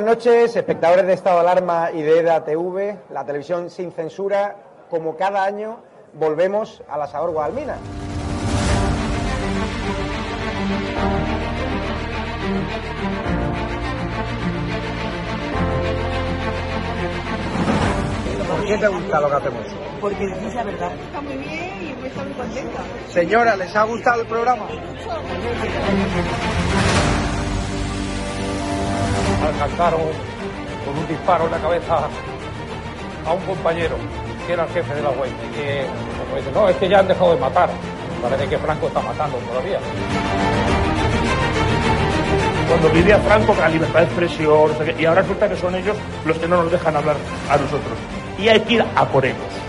buenas noches, espectadores de Estado de Alarma y de EDA TV, la televisión sin censura. Como cada año, volvemos a la Sabor Guadalmina. ¿Por qué te gusta lo que hacemos? Porque dices la verdad. Está muy bien y a estar muy contenta. Señora, ¿les ha gustado el programa? Alcanzaron con un disparo en la cabeza a un compañero que era el jefe de la web y que como dice, no, es que ya han dejado de matar. Parece que Franco está matando todavía. Cuando vivía Franco, la libertad de expresión, y ahora resulta que son ellos los que no nos dejan hablar a nosotros. Y hay que ir a por ellos.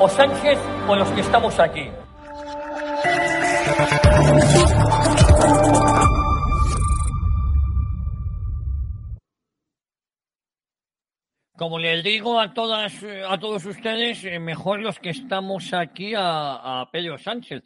O Sánchez o los que estamos aquí. Como les digo a todas, eh, a todos ustedes, eh, mejor los que estamos aquí a, Pedro Sánchez,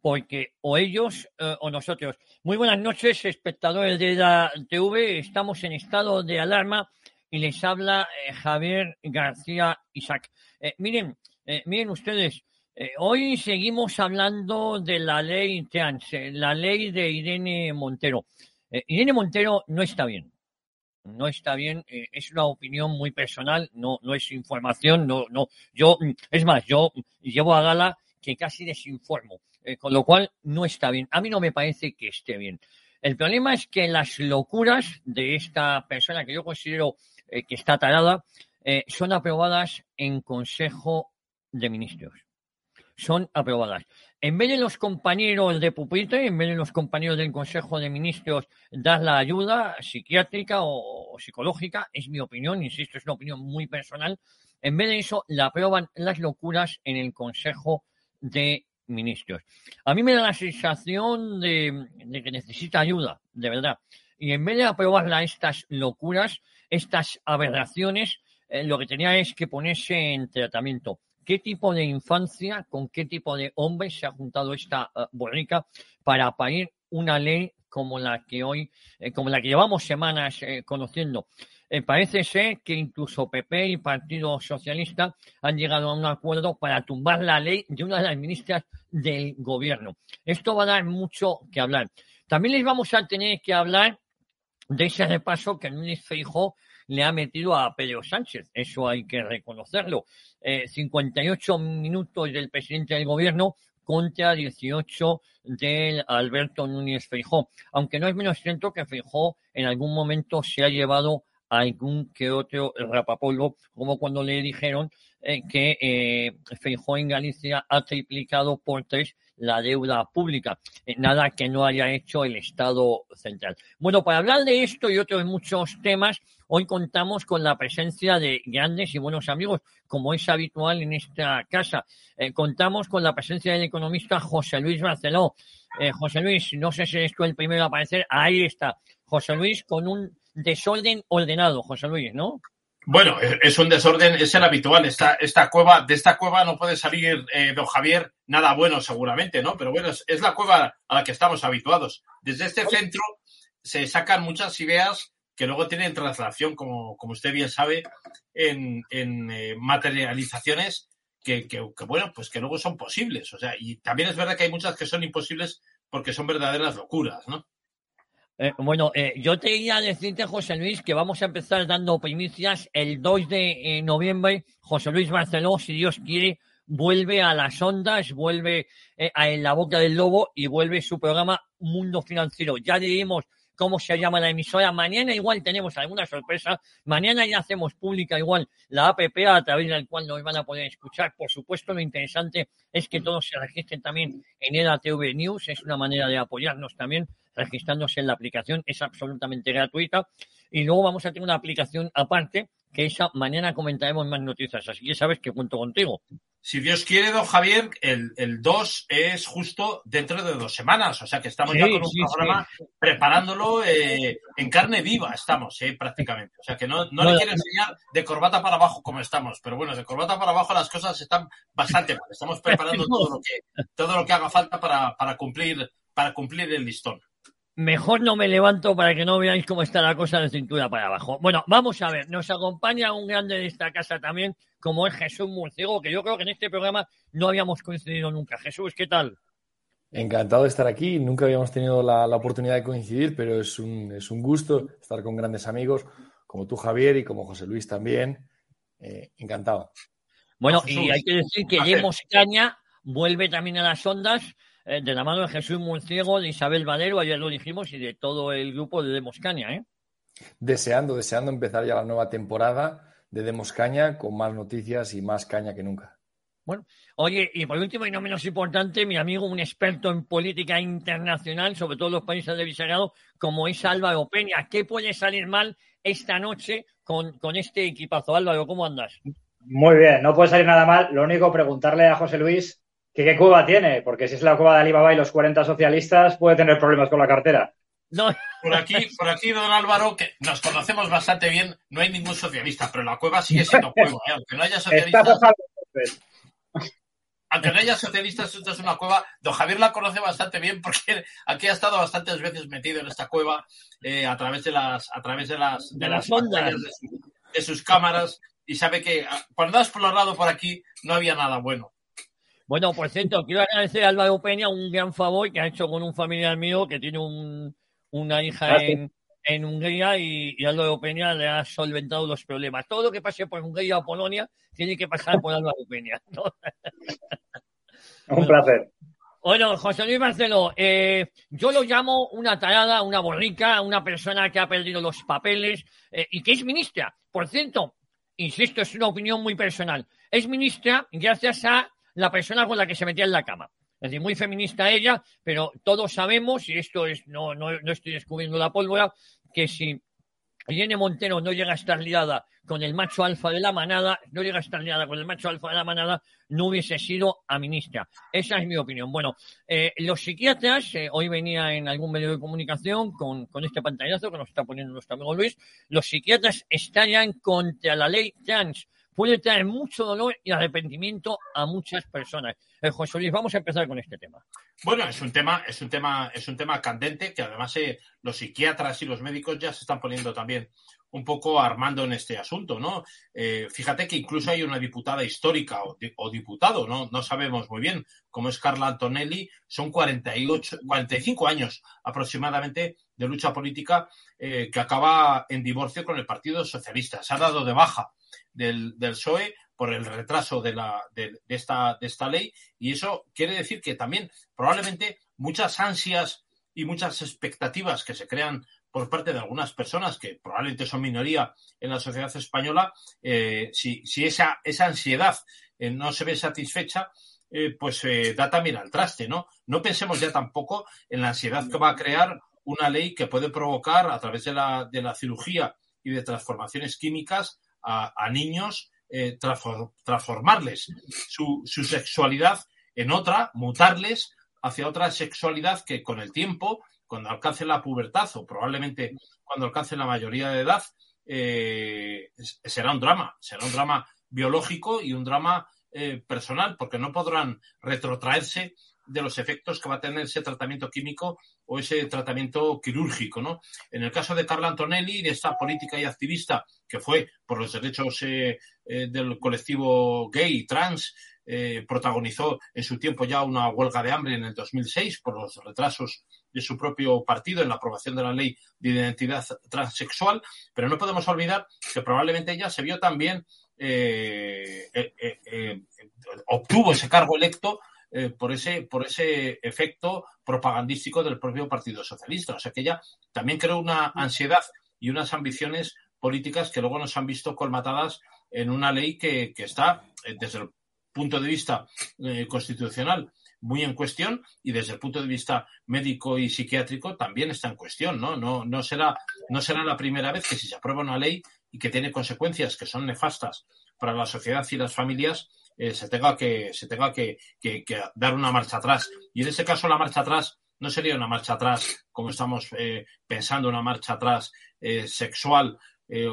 porque o ellos eh, o nosotros. Muy buenas noches, espectadores de la TV. Estamos en estado de alarma y les habla Javier García Isaac. Miren, eh, miren ustedes, eh, hoy seguimos hablando de la ley trans, eh, la ley de Irene Montero. Eh, Irene Montero no está bien. No está bien, es una opinión muy personal, no, no es información, no, no. Yo, mm, es más, yo llevo a gala que casi desinformo, con lo cual no está bien. A mí no me parece que esté bien. El problema es que las locuras de esta persona que yo considero que está tarada son aprobadas en Consejo de Ministros. Son aprobadas. En vez de los compañeros de pupitre, en vez de los compañeros del Consejo de Ministros dar la ayuda psiquiátrica o, psicológica, es mi opinión, insisto, es una opinión muy personal, en vez de eso la aprueban las locuras en el Consejo de Ministros. A mí me da la sensación de, de que necesita ayuda, de verdad. Y en vez de aprobarla estas locuras, estas aberraciones, eh, lo que tenía es que ponerse en tratamiento. ¿Qué tipo de infancia, con qué tipo de hombre se ha juntado esta uh, borrica para parir una ley como la que hoy, eh, como la que llevamos semanas eh, conociendo? Eh, parece ser que incluso PP y Partido Socialista han llegado a un acuerdo para tumbar la ley de una de las ministras del gobierno. Esto va a dar mucho que hablar. También les vamos a tener que hablar de ese repaso que Núñez Feijó le ha metido a Pedro Sánchez. Eso hay que reconocerlo. Eh, 58 minutos del presidente del gobierno contra 18 del Alberto Núñez Feijó. Aunque no es menos cierto que Feijó en algún momento se ha llevado algún que otro rapapolvo, como cuando le dijeron eh, que eh, Feijó en Galicia ha triplicado por tres la deuda pública. Eh, nada que no haya hecho el Estado central. Bueno, para hablar de esto y otros muchos temas, hoy contamos con la presencia de grandes y buenos amigos, como es habitual en esta casa. Eh, contamos con la presencia del economista José Luis Barceló. José Luis, no sé si eres tú el primero a aparecer. Ahí está. José Luis con un desorden ordenado, José Luis, ¿no? Bueno, es es un desorden, es el habitual. Esta, esta cueva, de esta cueva no puede salir, eh, don Javier, nada bueno seguramente, ¿no? Pero bueno, es, es la cueva a la que estamos habituados. Desde este centro se sacan muchas ideas que luego tienen traslación, como, como usted bien sabe, en, en eh, materializaciones que, que, que, bueno, pues que luego son posibles. O sea, y también es verdad que hay muchas que son imposibles porque son verdaderas locuras, ¿no? Eh, bueno, eh, yo te iba a decirte, José Luis, que vamos a empezar dando primicias el 2 de eh, noviembre. José Luis Barceló, si Dios quiere, vuelve a las ondas, vuelve eh, a la boca del lobo y vuelve su programa Mundo Financiero. Ya diremos cómo se llama la emisora. Mañana igual tenemos alguna sorpresa. Mañana ya hacemos pública igual la APP a través del cual nos van a poder escuchar. Por supuesto, lo interesante es que todos se registren también en EDATV News. Es una manera de apoyarnos también registrándose en la aplicación. Es absolutamente gratuita. Y luego vamos a tener una aplicación aparte que esa mañana comentaremos más noticias. Así que sabes que cuento contigo. Si Dios quiere, don Javier, el, el 2 es justo dentro de dos semanas. O sea que estamos Sí, ya con un sí, programa preparándolo eh, en carne viva, estamos, eh, prácticamente. O sea que no, no No, le quiero enseñar de corbata para abajo como estamos. Pero bueno, de corbata para abajo las cosas están bastante mal. Estamos preparando todo lo que, todo lo que haga falta para, para cumplir, para cumplir el listón. Mejor no me levanto para que no veáis cómo está la cosa de cintura para abajo. Bueno, vamos a ver, nos acompaña un grande de esta casa también, como es Jesús Murciego, que yo creo que en este programa no habíamos coincidido nunca. Jesús, ¿qué tal? Encantado de estar aquí. Nunca habíamos tenido la, la oportunidad de coincidir, pero es un, es un gusto estar con grandes amigos como tú, Javier, y como José Luis también. Eh, encantado. Bueno, Jesús, y hay que decir que. Demos Caña vuelve también a las ondas eh, de la mano de Jesús Murciego, de Isabel Valero, ayer lo dijimos, y de todo el grupo de Demos Caña, ¿eh? Deseando, deseando empezar ya la nueva temporada de Demos Caña con más noticias y más caña que nunca. Oye, y por último y no menos importante, mi amigo, un experto en política internacional, sobre todo los países de Visegrado, como es Álvaro Peña. ¿Qué puede salir mal esta noche con, con este equipazo? Álvaro, ¿cómo andas? Muy bien, no puede salir nada mal. Lo único, preguntarle a José Luis que qué cueva tiene, porque si es la cueva de Alibaba y los 40 socialistas, puede tener problemas con la cartera. No, Por aquí, por aquí, don Álvaro, que nos conocemos bastante bien, no hay ningún socialista, pero la cueva sigue siendo cueva, ¿eh? aunque no haya socialistas. Aunque no haya socialistas, esto es una cueva. Don Javier la conoce bastante bien porque aquí ha estado bastantes veces metido en esta cueva eh, a través de las, a través de las, de De las pantallas de, su- de sus cámaras y sabe que ah, cuando has explorado por aquí no había nada bueno. Bueno, por cierto, quiero agradecer a Álvaro Peña un gran favor que ha hecho con un familiar mío que tiene un, una hija Ah, sí. en, en Hungría y, y Álvaro Peña le ha solventado los problemas. Todo lo que pase por Hungría o Polonia tiene que pasar por Álvaro Peña. ¿no? Un placer. Bueno, José Luis Marcelo, eh, yo lo llamo una tarada, una borrica, una persona que ha perdido los papeles eh, y que es ministra. Por cierto, insisto, es una opinión muy personal. Es ministra gracias a la persona con la que se metía en la cama. Es decir, muy feminista ella, pero todos sabemos, y esto es, no, no, no estoy descubriendo la pólvora, que si Irene Montero no llega a estar liada con el macho alfa de la manada, no llega a estar liada con el macho alfa de la manada, no hubiese sido a ministra. Esa es mi opinión. Bueno, eh, los psiquiatras, eh, hoy venía en algún medio de comunicación con, con este pantallazo que nos está poniendo nuestro amigo Luis, los psiquiatras estallan contra la ley trans. Puede traer mucho dolor y arrepentimiento a muchas personas. Eh, José Luis, vamos a empezar con este tema. Bueno, es un tema, es un tema, es un tema candente que además eh, los psiquiatras y los médicos ya se están poniendo también un poco armando en este asunto, ¿no? Eh, fíjate que incluso hay una diputada histórica o, di- o diputado, ¿no? No sabemos muy bien, como es Carla Antonelli, son 48, 45 años aproximadamente de lucha política eh, que acaba en divorcio con el Partido Socialista. Se ha dado de baja del, del PSOE por el retraso de, la, de, esta, de esta ley y eso quiere decir que también probablemente muchas ansias y muchas expectativas que se crean por parte de algunas personas que probablemente son minoría en la sociedad española, eh, si, si esa, esa ansiedad eh, no se ve satisfecha, eh, pues da también al traste, ¿no? No pensemos ya tampoco en la ansiedad que va a crear una ley que puede provocar a través de la, de la cirugía y de transformaciones químicas a, niños, eh, transfor- transformarles su, sexualidad en otra, mutarles hacia otra sexualidad que con el tiempo, cuando alcance la pubertad o probablemente cuando alcance la mayoría de edad, eh, será un drama, será un drama biológico y un drama eh, personal, porque no podrán retrotraerse de los efectos que va a tener ese tratamiento químico o ese tratamiento quirúrgico, ¿no? En el caso de Carla Antonelli, de esta política y activista que fue por los derechos eh, eh, del colectivo gay y trans, eh, protagonizó en su tiempo ya una huelga de hambre en el 2006 por los retrasos de su propio partido en la aprobación de la ley de identidad transexual, pero no podemos olvidar que probablemente ella se vio también, obtuvo ese cargo electo eh, por, ese, por ese efecto propagandístico del propio Partido Socialista. O sea que ella también creó una ansiedad y unas ambiciones políticas que luego nos han visto colmatadas en una ley que, que está, eh, desde el punto de vista eh, constitucional, muy en cuestión y desde el punto de vista médico y psiquiátrico también está en cuestión, ¿no? No, no, será, no será la primera vez que si se aprueba una ley y que tiene consecuencias que son nefastas para la sociedad y las familias, eh, se tenga, que, se tenga que, dar una marcha atrás. Y en ese caso la marcha atrás no sería una marcha atrás como estamos eh, pensando, una marcha atrás eh, sexual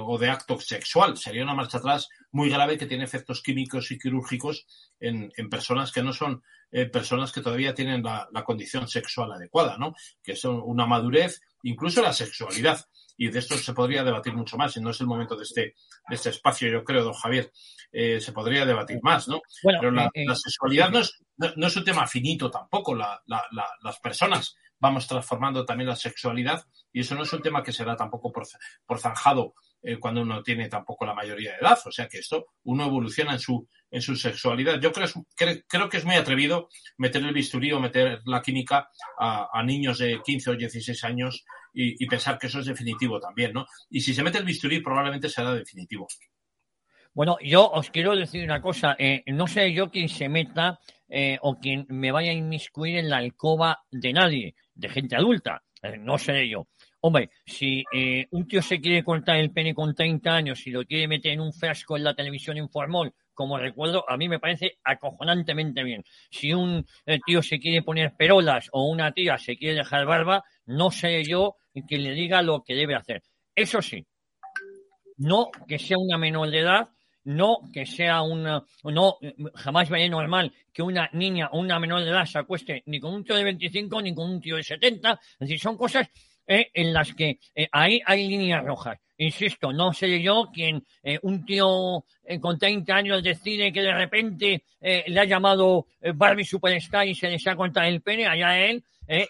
o de acto sexual. Sería una marcha atrás muy grave que tiene efectos químicos y quirúrgicos en, personas que no son personas que todavía tienen la, la, condición sexual adecuada, ¿no? Que son una madurez, incluso la sexualidad. Y de esto se podría debatir mucho más, y no es el momento de este, de este espacio, yo creo, don Javier. Eh, se podría debatir más, ¿no? Bueno, Pero la, eh, la sexualidad no es, no, no es un tema finito tampoco. La, la, las personas vamos transformando también la sexualidad y eso no es un tema que será tampoco por, por zanjado eh, cuando uno tiene tampoco la mayoría de edad. O sea que esto, uno evoluciona en su, en su sexualidad. Yo creo, creo, creo que es muy atrevido meter el bisturí o meter la química a, a niños de 15 o 16 años y, pensar que eso es definitivo también, ¿no? Y si se mete el bisturí, probablemente será definitivo. Bueno, yo os quiero decir una cosa. Eh, no sé yo quién se meta eh, o quien me vaya a inmiscuir en la alcoba de nadie, de gente adulta. Eh, no seré yo. Hombre, si eh, un tío se quiere cortar el pene con 30 años y lo quiere meter en un frasco en la televisión en formol, como recuerdo, a mí me parece acojonantemente bien. Si un tío se quiere poner perolas o una tía se quiere dejar barba, no sé yo quien le diga lo que debe hacer. Eso sí, no que sea una menor de edad, no que sea una, no, jamás vaya normal que una niña o una menor de edad se acueste ni con un tío de 25 ni con un tío de 70. Es decir, son cosas eh, en las que eh, ahí hay líneas rojas. Insisto, no sé yo quien eh, un tío eh, con 30 años decide que de repente eh, le ha llamado Barbie Superstar y se le ha cortado el pene, allá él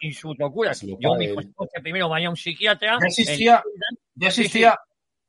y sus locuras. Yo mi que primero vaya a un psiquiatra. Ya existía, ya existía,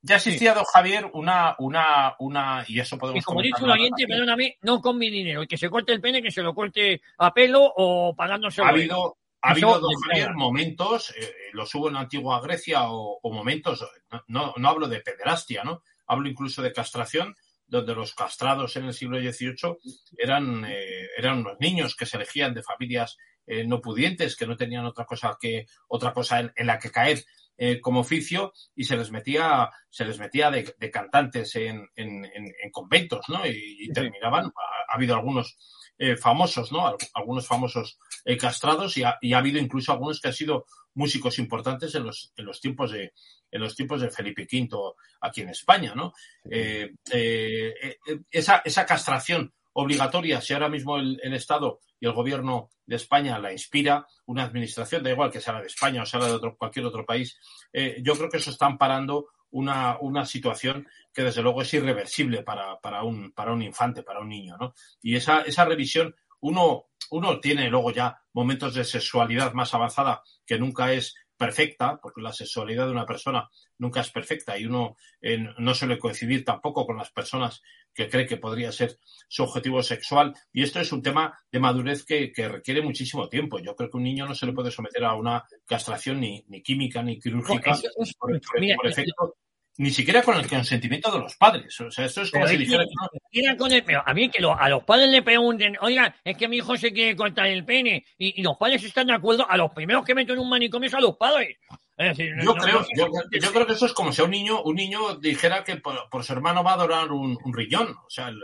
ya existía, don Javier, una, una, una, y eso podemos Y como dice un oyente, perdóname, no con mi dinero, el que se corte el pene, que se lo corte a pelo o pagándose Ha habido, ha habido, don Javier, momentos, eh, los hubo en la antigua Grecia o, o momentos, no, no, no, hablo de pederastia, ¿no? Hablo incluso de castración, donde los castrados en el siglo XVIII eran, eh, eran unos niños que se elegían de familias eh, no pudientes, que no tenían otra cosa que, otra cosa en, en la que caer eh, como oficio y se les metía, se les metía de, de cantantes en, en, en, conventos, ¿no? Y, y terminaban, ha, ha, habido algunos eh, famosos, ¿no? Algunos famosos castrados y ha, y ha, habido incluso algunos que han sido músicos importantes en los, en los tiempos de en los tiempos de Felipe V aquí en España, ¿no? Esa, esa castración obligatoria, si ahora mismo el, Estado y el gobierno de España la inspira, una administración, da igual que sea la de España o sea la de cualquier otro país, eh, yo creo que eso está amparando una, una situación que desde luego es irreversible para, para, un, para un infante, para un niño, ¿no? Y esa, esa revisión, uno, uno tiene luego ya momentos de sexualidad más avanzada que nunca es perfecta, porque la sexualidad de una persona nunca es perfecta y uno eh, no suele coincidir tampoco con las personas que cree que podría ser su objetivo sexual. Y esto es un tema de madurez que, que, requiere muchísimo tiempo. Yo creo que un niño no se le puede someter a una castración ni, ni química ni quirúrgica no, es, por, por, mira, por, efecto ni siquiera con el consentimiento de los padres. O sea, esto es como pero si dijera que no. Con el, pero a mí que lo, a los padres le pregunten, oiga, es que mi hijo se quiere cortar el pene, y, y los padres están de acuerdo, a los primeros que meten en un manicomio a los padres. Es decir, yo, no, creo, no, yo, yo, creo que eso es como si a un niño, un niño dijera que por, por su hermano va a adorar un, un riñón. O sea, el,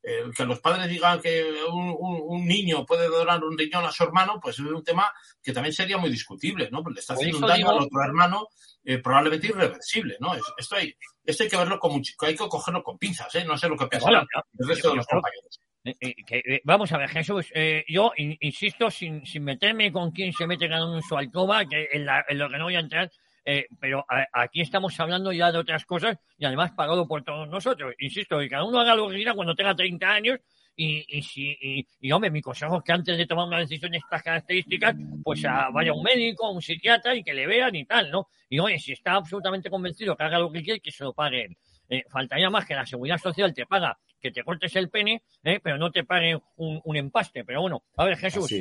el, que los padres digan que un, un, un, niño puede adorar un riñón a su hermano, pues es un tema que también sería muy discutible, ¿no? Porque le está haciendo un daño digo... al otro hermano eh, probablemente irreversible, ¿no? Esto hay, esto hay que verlo con mucho, hay que cogerlo con pinzas, ¿eh? No sé lo que bueno, el resto de los compañeros. Eh, eh, vamos a ver, Jesús, eh, yo in, insisto, sin, sin, meterme con quién se mete cada uno en su alcoba, que en, la, en lo que no voy a entrar, eh, pero a, aquí estamos hablando ya de otras cosas y además pagado por todos nosotros. Insisto, que cada uno haga lo que quiera cuando tenga 30 años y, y, si, y, y, hombre, mi consejo es que antes de tomar una decisión de estas características, pues vaya a un médico, a un psiquiatra y que le vean y tal, ¿no? Y oye, si está absolutamente convencido que haga lo que quiere, que se lo pague él. Eh, faltaría más que la seguridad social te paga que te cortes el pene, ¿eh? pero no te paguen un, un empaste. Pero bueno, a ver, Jesús.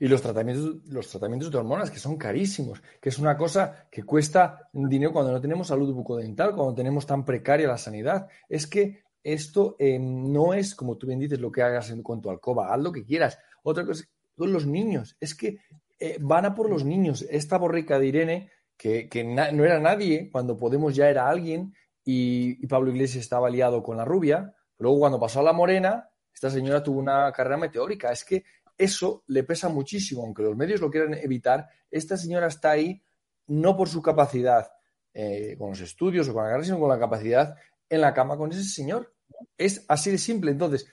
Y los tratamientos, los tratamientos de hormonas, que son carísimos, que es una cosa que cuesta dinero cuando no tenemos salud bucodental, cuando tenemos tan precaria la sanidad. Es que esto eh, no es, como tú bien dices, lo que hagas en cuanto al COBA, haz lo que quieras. Otra cosa, son los niños. Es que eh, van a por los niños. Esta borrica de Irene, que, que no era nadie, cuando Podemos ya era alguien, y, y Pablo Iglesias estaba liado con la rubia, luego cuando pasó a la morena, esta señora tuvo una carrera meteórica. Es que eso le pesa muchísimo, aunque los medios lo quieran evitar, esta señora está ahí no por su capacidad eh, con los estudios o con la carrera, sino con la capacidad en la cama con ese señor. Es así de simple. Entonces,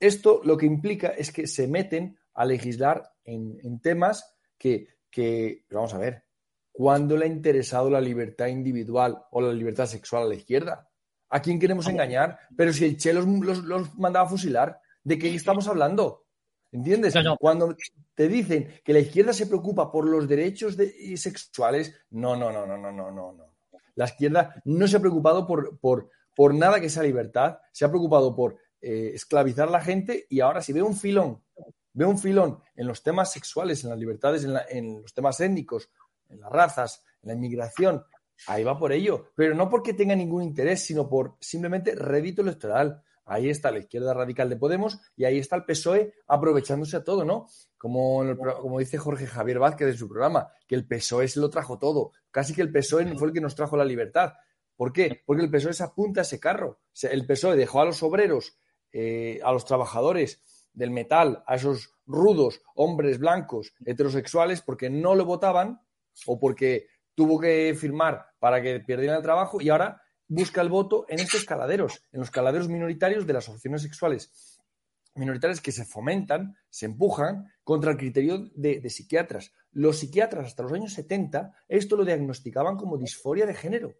esto lo que implica es que se meten a legislar en, en temas que, que, vamos a ver, ¿cuándo le ha interesado la libertad individual o la libertad sexual a la izquierda? ¿A quién queremos engañar? Pero si el Che los, los- los mandaba a fusilar, ¿de qué estamos hablando? ¿Entiendes? Cuando te dicen que la izquierda se preocupa por los derechos de- sexuales, no, no, no, no, no, no, no, no. La izquierda no se ha preocupado por, por, por nada que sea libertad, se ha preocupado por eh, esclavizar a la gente y ahora si ve un filón, ve un filón en los temas sexuales, en las libertades, en, la- en los temas étnicos, en las razas, en la inmigración, ahí va por ello, pero no porque tenga ningún interés, sino por simplemente rédito electoral. Ahí está la izquierda radical de Podemos y ahí está el PSOE aprovechándose a todo, ¿no? Como, como dice Jorge Javier Vázquez en su programa, que el PSOE se lo trajo todo. Casi que el PSOE fue el que nos trajo la libertad. ¿Por qué? Porque el PSOE se apunta a ese carro. El PSOE dejó a los obreros, eh, a los trabajadores del metal, a esos rudos hombres blancos heterosexuales, porque no lo votaban o porque tuvo que firmar para que perdieran el trabajo y ahora busca el voto en estos caladeros, en los caladeros minoritarios de las asociaciones sexuales minoritarias que se fomentan, se empujan contra el criterio de, de psiquiatras. Los psiquiatras hasta los años 70 esto lo diagnosticaban como disforia de género.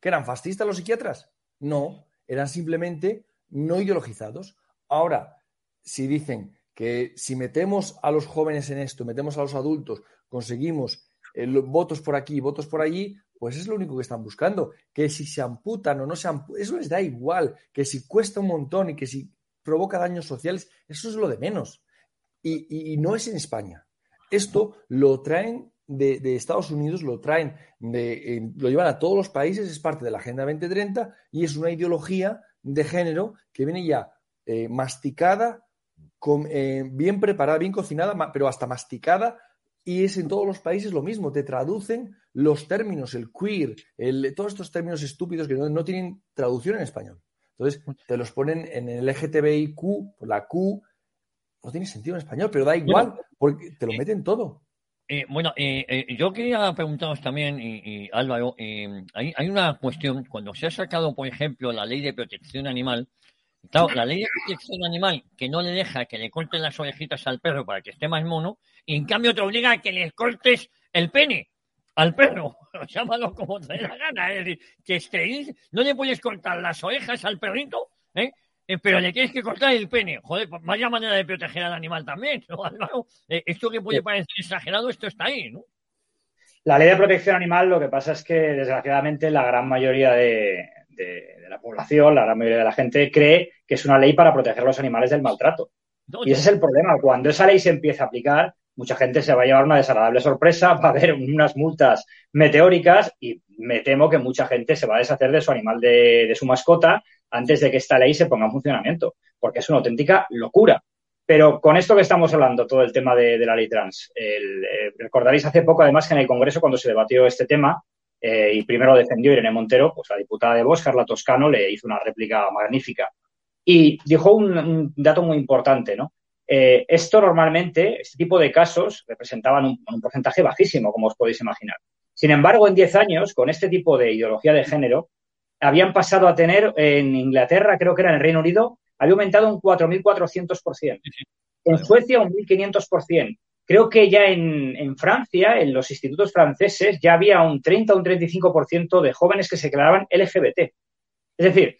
¿Que eran fascistas los psiquiatras? No, eran simplemente no ideologizados. Ahora, si dicen que si metemos a los jóvenes en esto, metemos a los adultos, conseguimos eh, votos por aquí, votos por allí, pues es lo único que están buscando. Que si se amputan o no se amputan, eso les da igual. Que si cuesta un montón y que si provoca daños sociales, eso es lo de menos. Y no es en España. Esto lo traen de, de Estados Unidos, lo traen, de, eh, lo llevan a todos los países, es parte de la Agenda 2030 y es una ideología de género que viene ya eh, masticada, con- eh, bien preparada, bien cocinada, pero hasta masticada y es en todos los países lo mismo. Te traducen los términos, el queer, el- todos estos términos estúpidos que no, no tienen traducción en español. Entonces, te los ponen en el LGTBIQ, la Q, no tiene sentido en español, pero da igual, porque te lo meten todo. Eh, bueno, eh, eh, yo quería preguntaros también, y, y Álvaro, eh, hay, hay una cuestión, cuando se ha sacado, por ejemplo, la ley de protección animal, claro, la ley de protección animal que no le deja que le corten las orejitas al perro para que esté más mono, y en cambio te obliga a que le cortes el pene al perro, llámalo como te dé la gana, es decir, que esté, no le puedes cortar las orejas al perrito, ¿eh? Eh, pero le tienes que cortar el pene. Joder, pues vaya manera de proteger al animal también, ¿no, Álvaro? Eh, esto que puede parecer exagerado, esto está ahí, ¿no? La ley de protección animal lo que pasa es que, desgraciadamente, la gran mayoría de, de- de la población, la gran mayoría de la gente cree que es una ley para proteger a los animales del maltrato. Y ese es el problema. Cuando esa ley se empieza a aplicar, mucha gente se va a llevar una desagradable sorpresa, va a haber unas multas meteóricas y me temo que mucha gente se va a deshacer de su animal de, de su mascota antes de que esta ley se ponga en funcionamiento, porque es una auténtica locura. Pero con esto que estamos hablando, todo el tema de, la ley trans, el, eh, recordaréis hace poco, además, que en el Congreso, cuando se debatió este tema, eh, y primero defendió Irene Montero, pues la diputada de Vox, Carla Toscano, le hizo una réplica magnífica. Y dijo un, dato muy importante, ¿no? Eh, esto normalmente, este tipo de casos, representaban un, un porcentaje bajísimo, como os podéis imaginar. Sin embargo, en 10 años, con este tipo de ideología de género, habían pasado a tener en Inglaterra, creo que era en el Reino Unido, había aumentado un 4.400%. En Suecia, un 1.500%. Creo que ya en, en Francia, en los institutos franceses, ya había un 30 o un 35% de jóvenes que se declaraban LGBT. Es decir,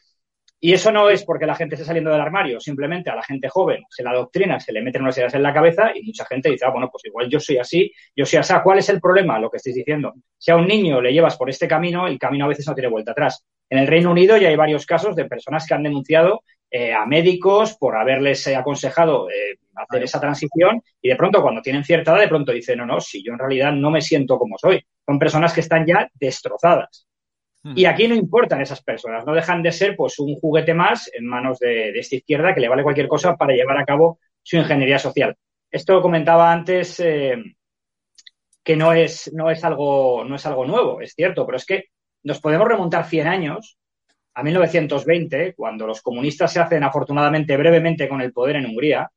y eso no es porque la gente esté saliendo del armario, simplemente a la gente joven se la doctrina, se le meten unas ideas en la cabeza y mucha gente dice, ah, bueno, pues igual yo soy así, yo soy así. ¿Cuál es el problema? Lo que estáis diciendo. Si a un niño le llevas por este camino, el camino a veces no tiene vuelta atrás. En el Reino Unido ya hay varios casos de personas que han denunciado eh, a médicos, por haberles eh, aconsejado eh, hacer esa transición y de pronto cuando tienen cierta edad, de pronto dicen, no, no, si yo en realidad no me siento como soy. Son personas que están ya destrozadas. Hmm. Y aquí no importan esas personas, no dejan de ser pues un juguete más en manos de, de esta izquierda que le vale cualquier cosa para llevar a cabo su ingeniería social. Esto comentaba antes que no es, no, es algo, no es algo nuevo, es cierto, pero es que nos podemos remontar 100 años a 1920, cuando los comunistas se hacen afortunadamente brevemente con el poder en Hungría.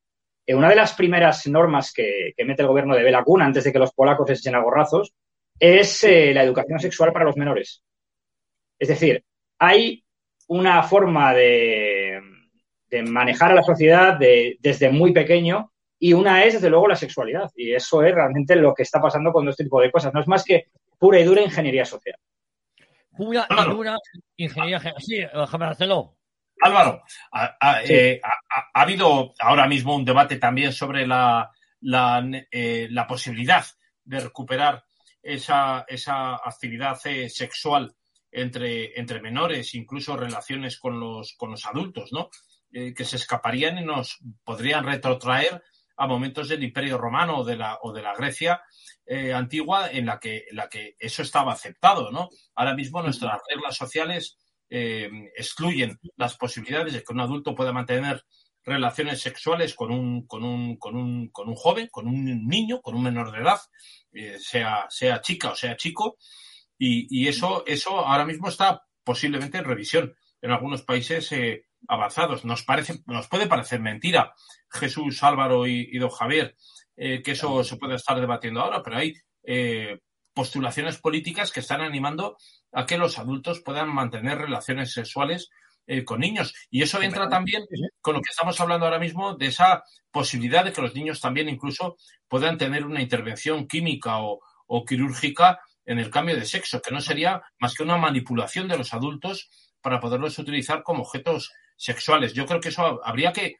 eh, una de las primeras normas que, que mete el gobierno de Bela Kun antes de que los polacos se echen a gorrazos es eh, la educación sexual para los menores. Es decir, hay una forma de, de manejar a la sociedad de- desde muy pequeño y una es, desde luego, la sexualidad. Y eso es realmente lo que está pasando con este tipo de cosas. No es más que pura y dura ingeniería social. Pura y dura ingeniería. gen- Sí, Marcelo. Álvaro, ha, ha- eh, ha- ha- ha habido ahora mismo un debate también sobre la, la, eh, la posibilidad de recuperar esa, esa actividad eh, sexual entre, entre menores, incluso relaciones con los, con los adultos, ¿no? Eh, que se escaparían y nos podrían retrotraer a momentos del Imperio Romano o de la, o de la Grecia eh, antigua en la, que, en la que eso estaba aceptado, ¿no? Ahora mismo nuestras reglas sociales eh, excluyen las posibilidades de que un adulto pueda mantener relaciones sexuales con un, con un, con un, con un joven, con un niño, con un menor de edad, eh, sea, sea chica o sea chico, y, y eso, eso ahora mismo está posiblemente en revisión en algunos países eh, avanzados. Nos parece, nos puede parecer mentira, Jesús, Álvaro y, y don Javier, eh, que eso se puede estar debatiendo ahora, pero hay eh, postulaciones políticas que están animando a que los adultos puedan mantener relaciones sexuales eh, con niños. Y eso entra también con lo que estamos hablando ahora mismo de esa posibilidad de que los niños también incluso puedan tener una intervención química o, o quirúrgica en el cambio de sexo, que no sería más que una manipulación de los adultos para poderlos utilizar como objetos sexuales. Yo creo que eso habría que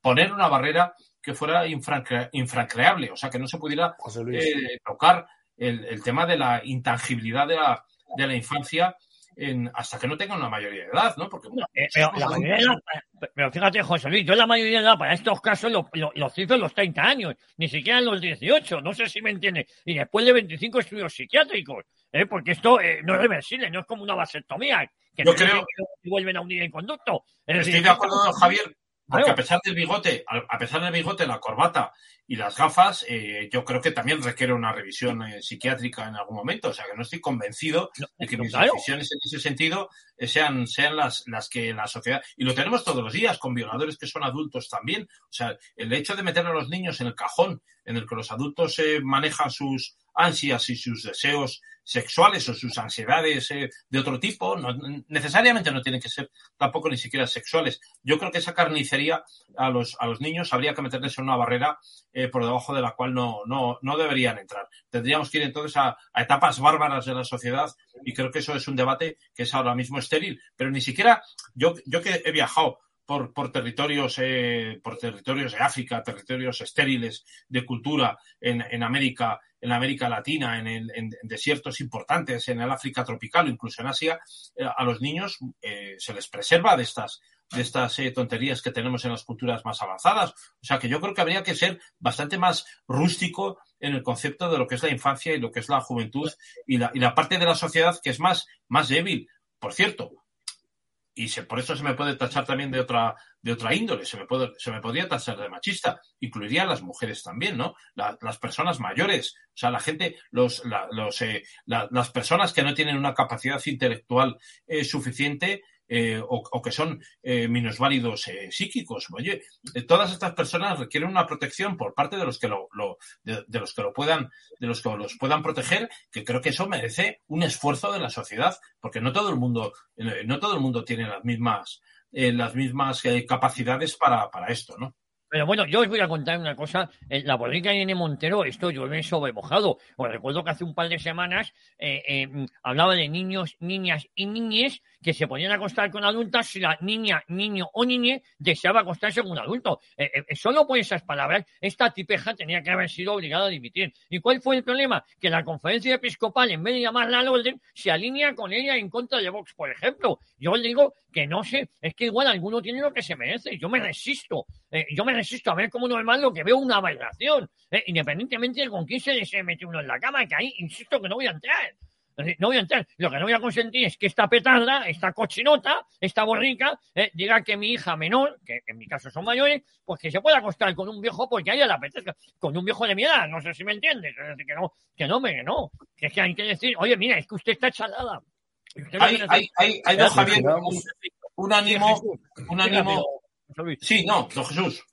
poner una barrera que fuera infrancre- infrancreable, o sea, que no se pudiera eh, tocar el, el tema de la intangibilidad de la, de la infancia en- hasta que no tenga una mayoría de edad, ¿no? Porque Eh, pero, la mayoría de edad, eh, pero fíjate, José Luis, yo la mayoría de edad para estos casos lo, lo, lo cifro en los 30 años, ni siquiera en los 18, no sé si me entiende. Y después de 25 estudios psiquiátricos, ¿eh? porque esto eh, no es reversible, no es como una vasectomía, que Yo no creo- se vuelven a unir en conducto. Es Estoy decir, de acuerdo, don Javier, porque a pesar del bigote, a pesar del bigote, la corbata y las gafas, eh, yo creo que también requiere una revisión eh, psiquiátrica en algún momento. O sea, que no estoy convencido de que mis claro. decisiones en ese sentido eh, sean, sean las, las que la sociedad. Y lo tenemos todos los días con violadores que son adultos también. O sea, el hecho de meter a los niños en el cajón en el que los adultos eh, manejan sus ansias y sus deseos sexuales o sus ansiedades eh, de otro tipo, no, necesariamente no tienen que ser tampoco ni siquiera sexuales. Yo creo que esa carnicería a los, a los niños habría que meterles en una barrera eh, por debajo de la cual no, no, no deberían entrar. Tendríamos que ir entonces a, a etapas bárbaras de la sociedad y creo que eso es un debate que es ahora mismo estéril. Pero ni siquiera yo, yo que he viajado por, por territorios eh, por territorios de África, territorios estériles de cultura en, en América, en América Latina, en, el- en- desiertos importantes, en el África tropical incluso en Asia, eh, a los niños eh, se les preserva de estas de estas eh, tonterías que tenemos en las culturas más avanzadas. O sea que yo creo que habría que ser bastante más rústico en el concepto de lo que es la infancia y lo que es la juventud y la, y la parte de la sociedad que es más, más débil. Por cierto, y se- por eso se me puede tachar también de otra, de otra índole, se me, puede, se me podría tachar de machista, incluiría a las mujeres también, ¿no? La- las personas mayores, o sea, la gente, los, la- los, eh, la- las personas que no tienen una capacidad intelectual eh, suficiente eh, o, que son eh, minusválidos eh, psíquicos. Oye, eh, todas estas personas requieren una protección por parte de los que lo, lo- de, de los que lo puedan, de los que los puedan proteger, que creo que eso merece un esfuerzo de la sociedad, porque no todo el mundo, eh, no todo el mundo tiene las mismas, eh, las mismas capacidades para, para esto, ¿no? Pero bueno, yo os voy a contar una cosa. Eh, la borrica Irene Montero, esto yo me he sobremojado. Os recuerdo que hace un par de semanas eh, hablaba de niños, niñas y niñes que se ponían a acostar con adultas si la niña, niño o niñe deseaba acostarse con un adulto. Eh, eh, solo por esas palabras, esta tipeja tenía que haber sido obligada a dimitir. ¿Y cuál fue el problema? Que la conferencia episcopal, en vez de llamarla al orden, se alinea con ella en contra de Vox, por ejemplo. Yo digo que no sé, es que igual alguno tiene lo que se merece. Yo me resisto. Eh, yo me resisto a ver como normal lo que veo una eh, independientemente de con quién se mete uno en la cama, que ahí insisto que no voy a entrar. Decir, No voy a entrar. Lo que no voy a consentir es que esta petarda, esta cochinota, esta borrica, eh, diga que mi hija menor, que en mi caso son mayores, pues que se pueda acostar con un viejo porque a ella le apetezca. Con un viejo de mi edad, no sé si me entiendes. Es decir, que no, que no, me, no. Que es que hay que decir, oye, mira, es que usted está chalada. Usted Hay, hay, hay, hay, don Javier, un, un ánimo, un ánimo. Sí, no, don Jesús.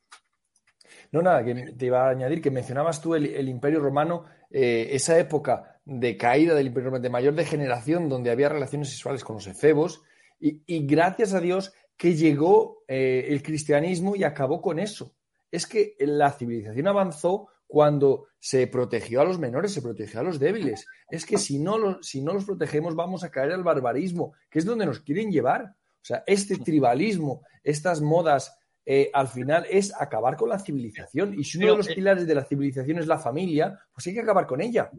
No, nada, que te iba a añadir que mencionabas tú el, el Imperio Romano, eh, esa época de caída del Imperio Romano, de mayor degeneración, donde había relaciones sexuales con los efebos, y, y gracias a Dios que llegó eh, el cristianismo y acabó con eso. Es que la civilización avanzó cuando se protegió a los menores, se protegió a los débiles. Es que si no, lo- si no los protegemos vamos a caer al barbarismo, que es donde nos quieren llevar. O sea, este tribalismo, estas modas eh, al final es acabar con la civilización. Y si uno de los eh, pilares de la civilización es la familia, pues hay que acabar con ella.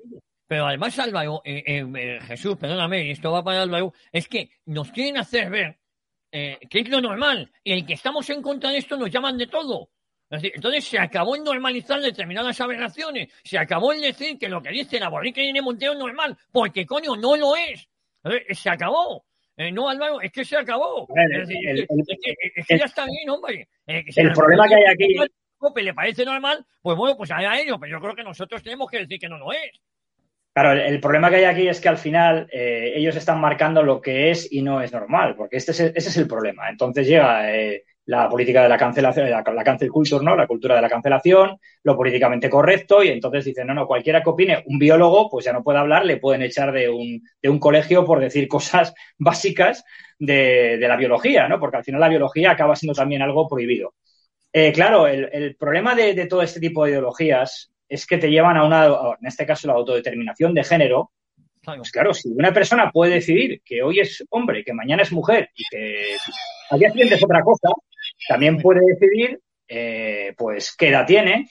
Pero además, Álvaro, eh, eh, eh, Jesús, perdóname, y esto va para Álvaro, es que nos quieren hacer ver eh, que es lo normal. Y el que estamos en contra de esto nos llaman de todo. Entonces se acabó en normalizar determinadas aberraciones. Se acabó en decir que lo que dice la borrica Irene Montero es normal, porque coño, no lo es. Eh, Se acabó. Eh, no, Álvaro, es que se acabó. Ver, Es decir, el- que- el- es que- es que ya está bien, hombre. Eh, el problema que hay aquí- Cope le parece normal, pues bueno, pues allá ellos, pero yo creo que nosotros tenemos que decir que no lo es. Claro, el, problema que hay aquí es que al final eh, ellos están marcando lo que es y no es normal, porque este es ese es el problema. Entonces llega eh, la política de la cancelación, la, cancel culture, ¿no? La cultura de la cancelación, lo políticamente correcto, y entonces dicen, no, no, cualquiera que opine, un biólogo, pues ya no puede hablar, le pueden echar de un, de un colegio por decir cosas básicas de, de la biología, ¿no? Porque al final la biología acaba siendo también algo prohibido. Eh, claro, el, problema de todo este tipo de ideologías es que te llevan a una, en este caso, la autodeterminación de género. Pues claro, si una persona puede decidir que hoy es hombre, que mañana es mujer y que al día siguiente es otra cosa, también puede decidir, eh, pues, qué edad tiene.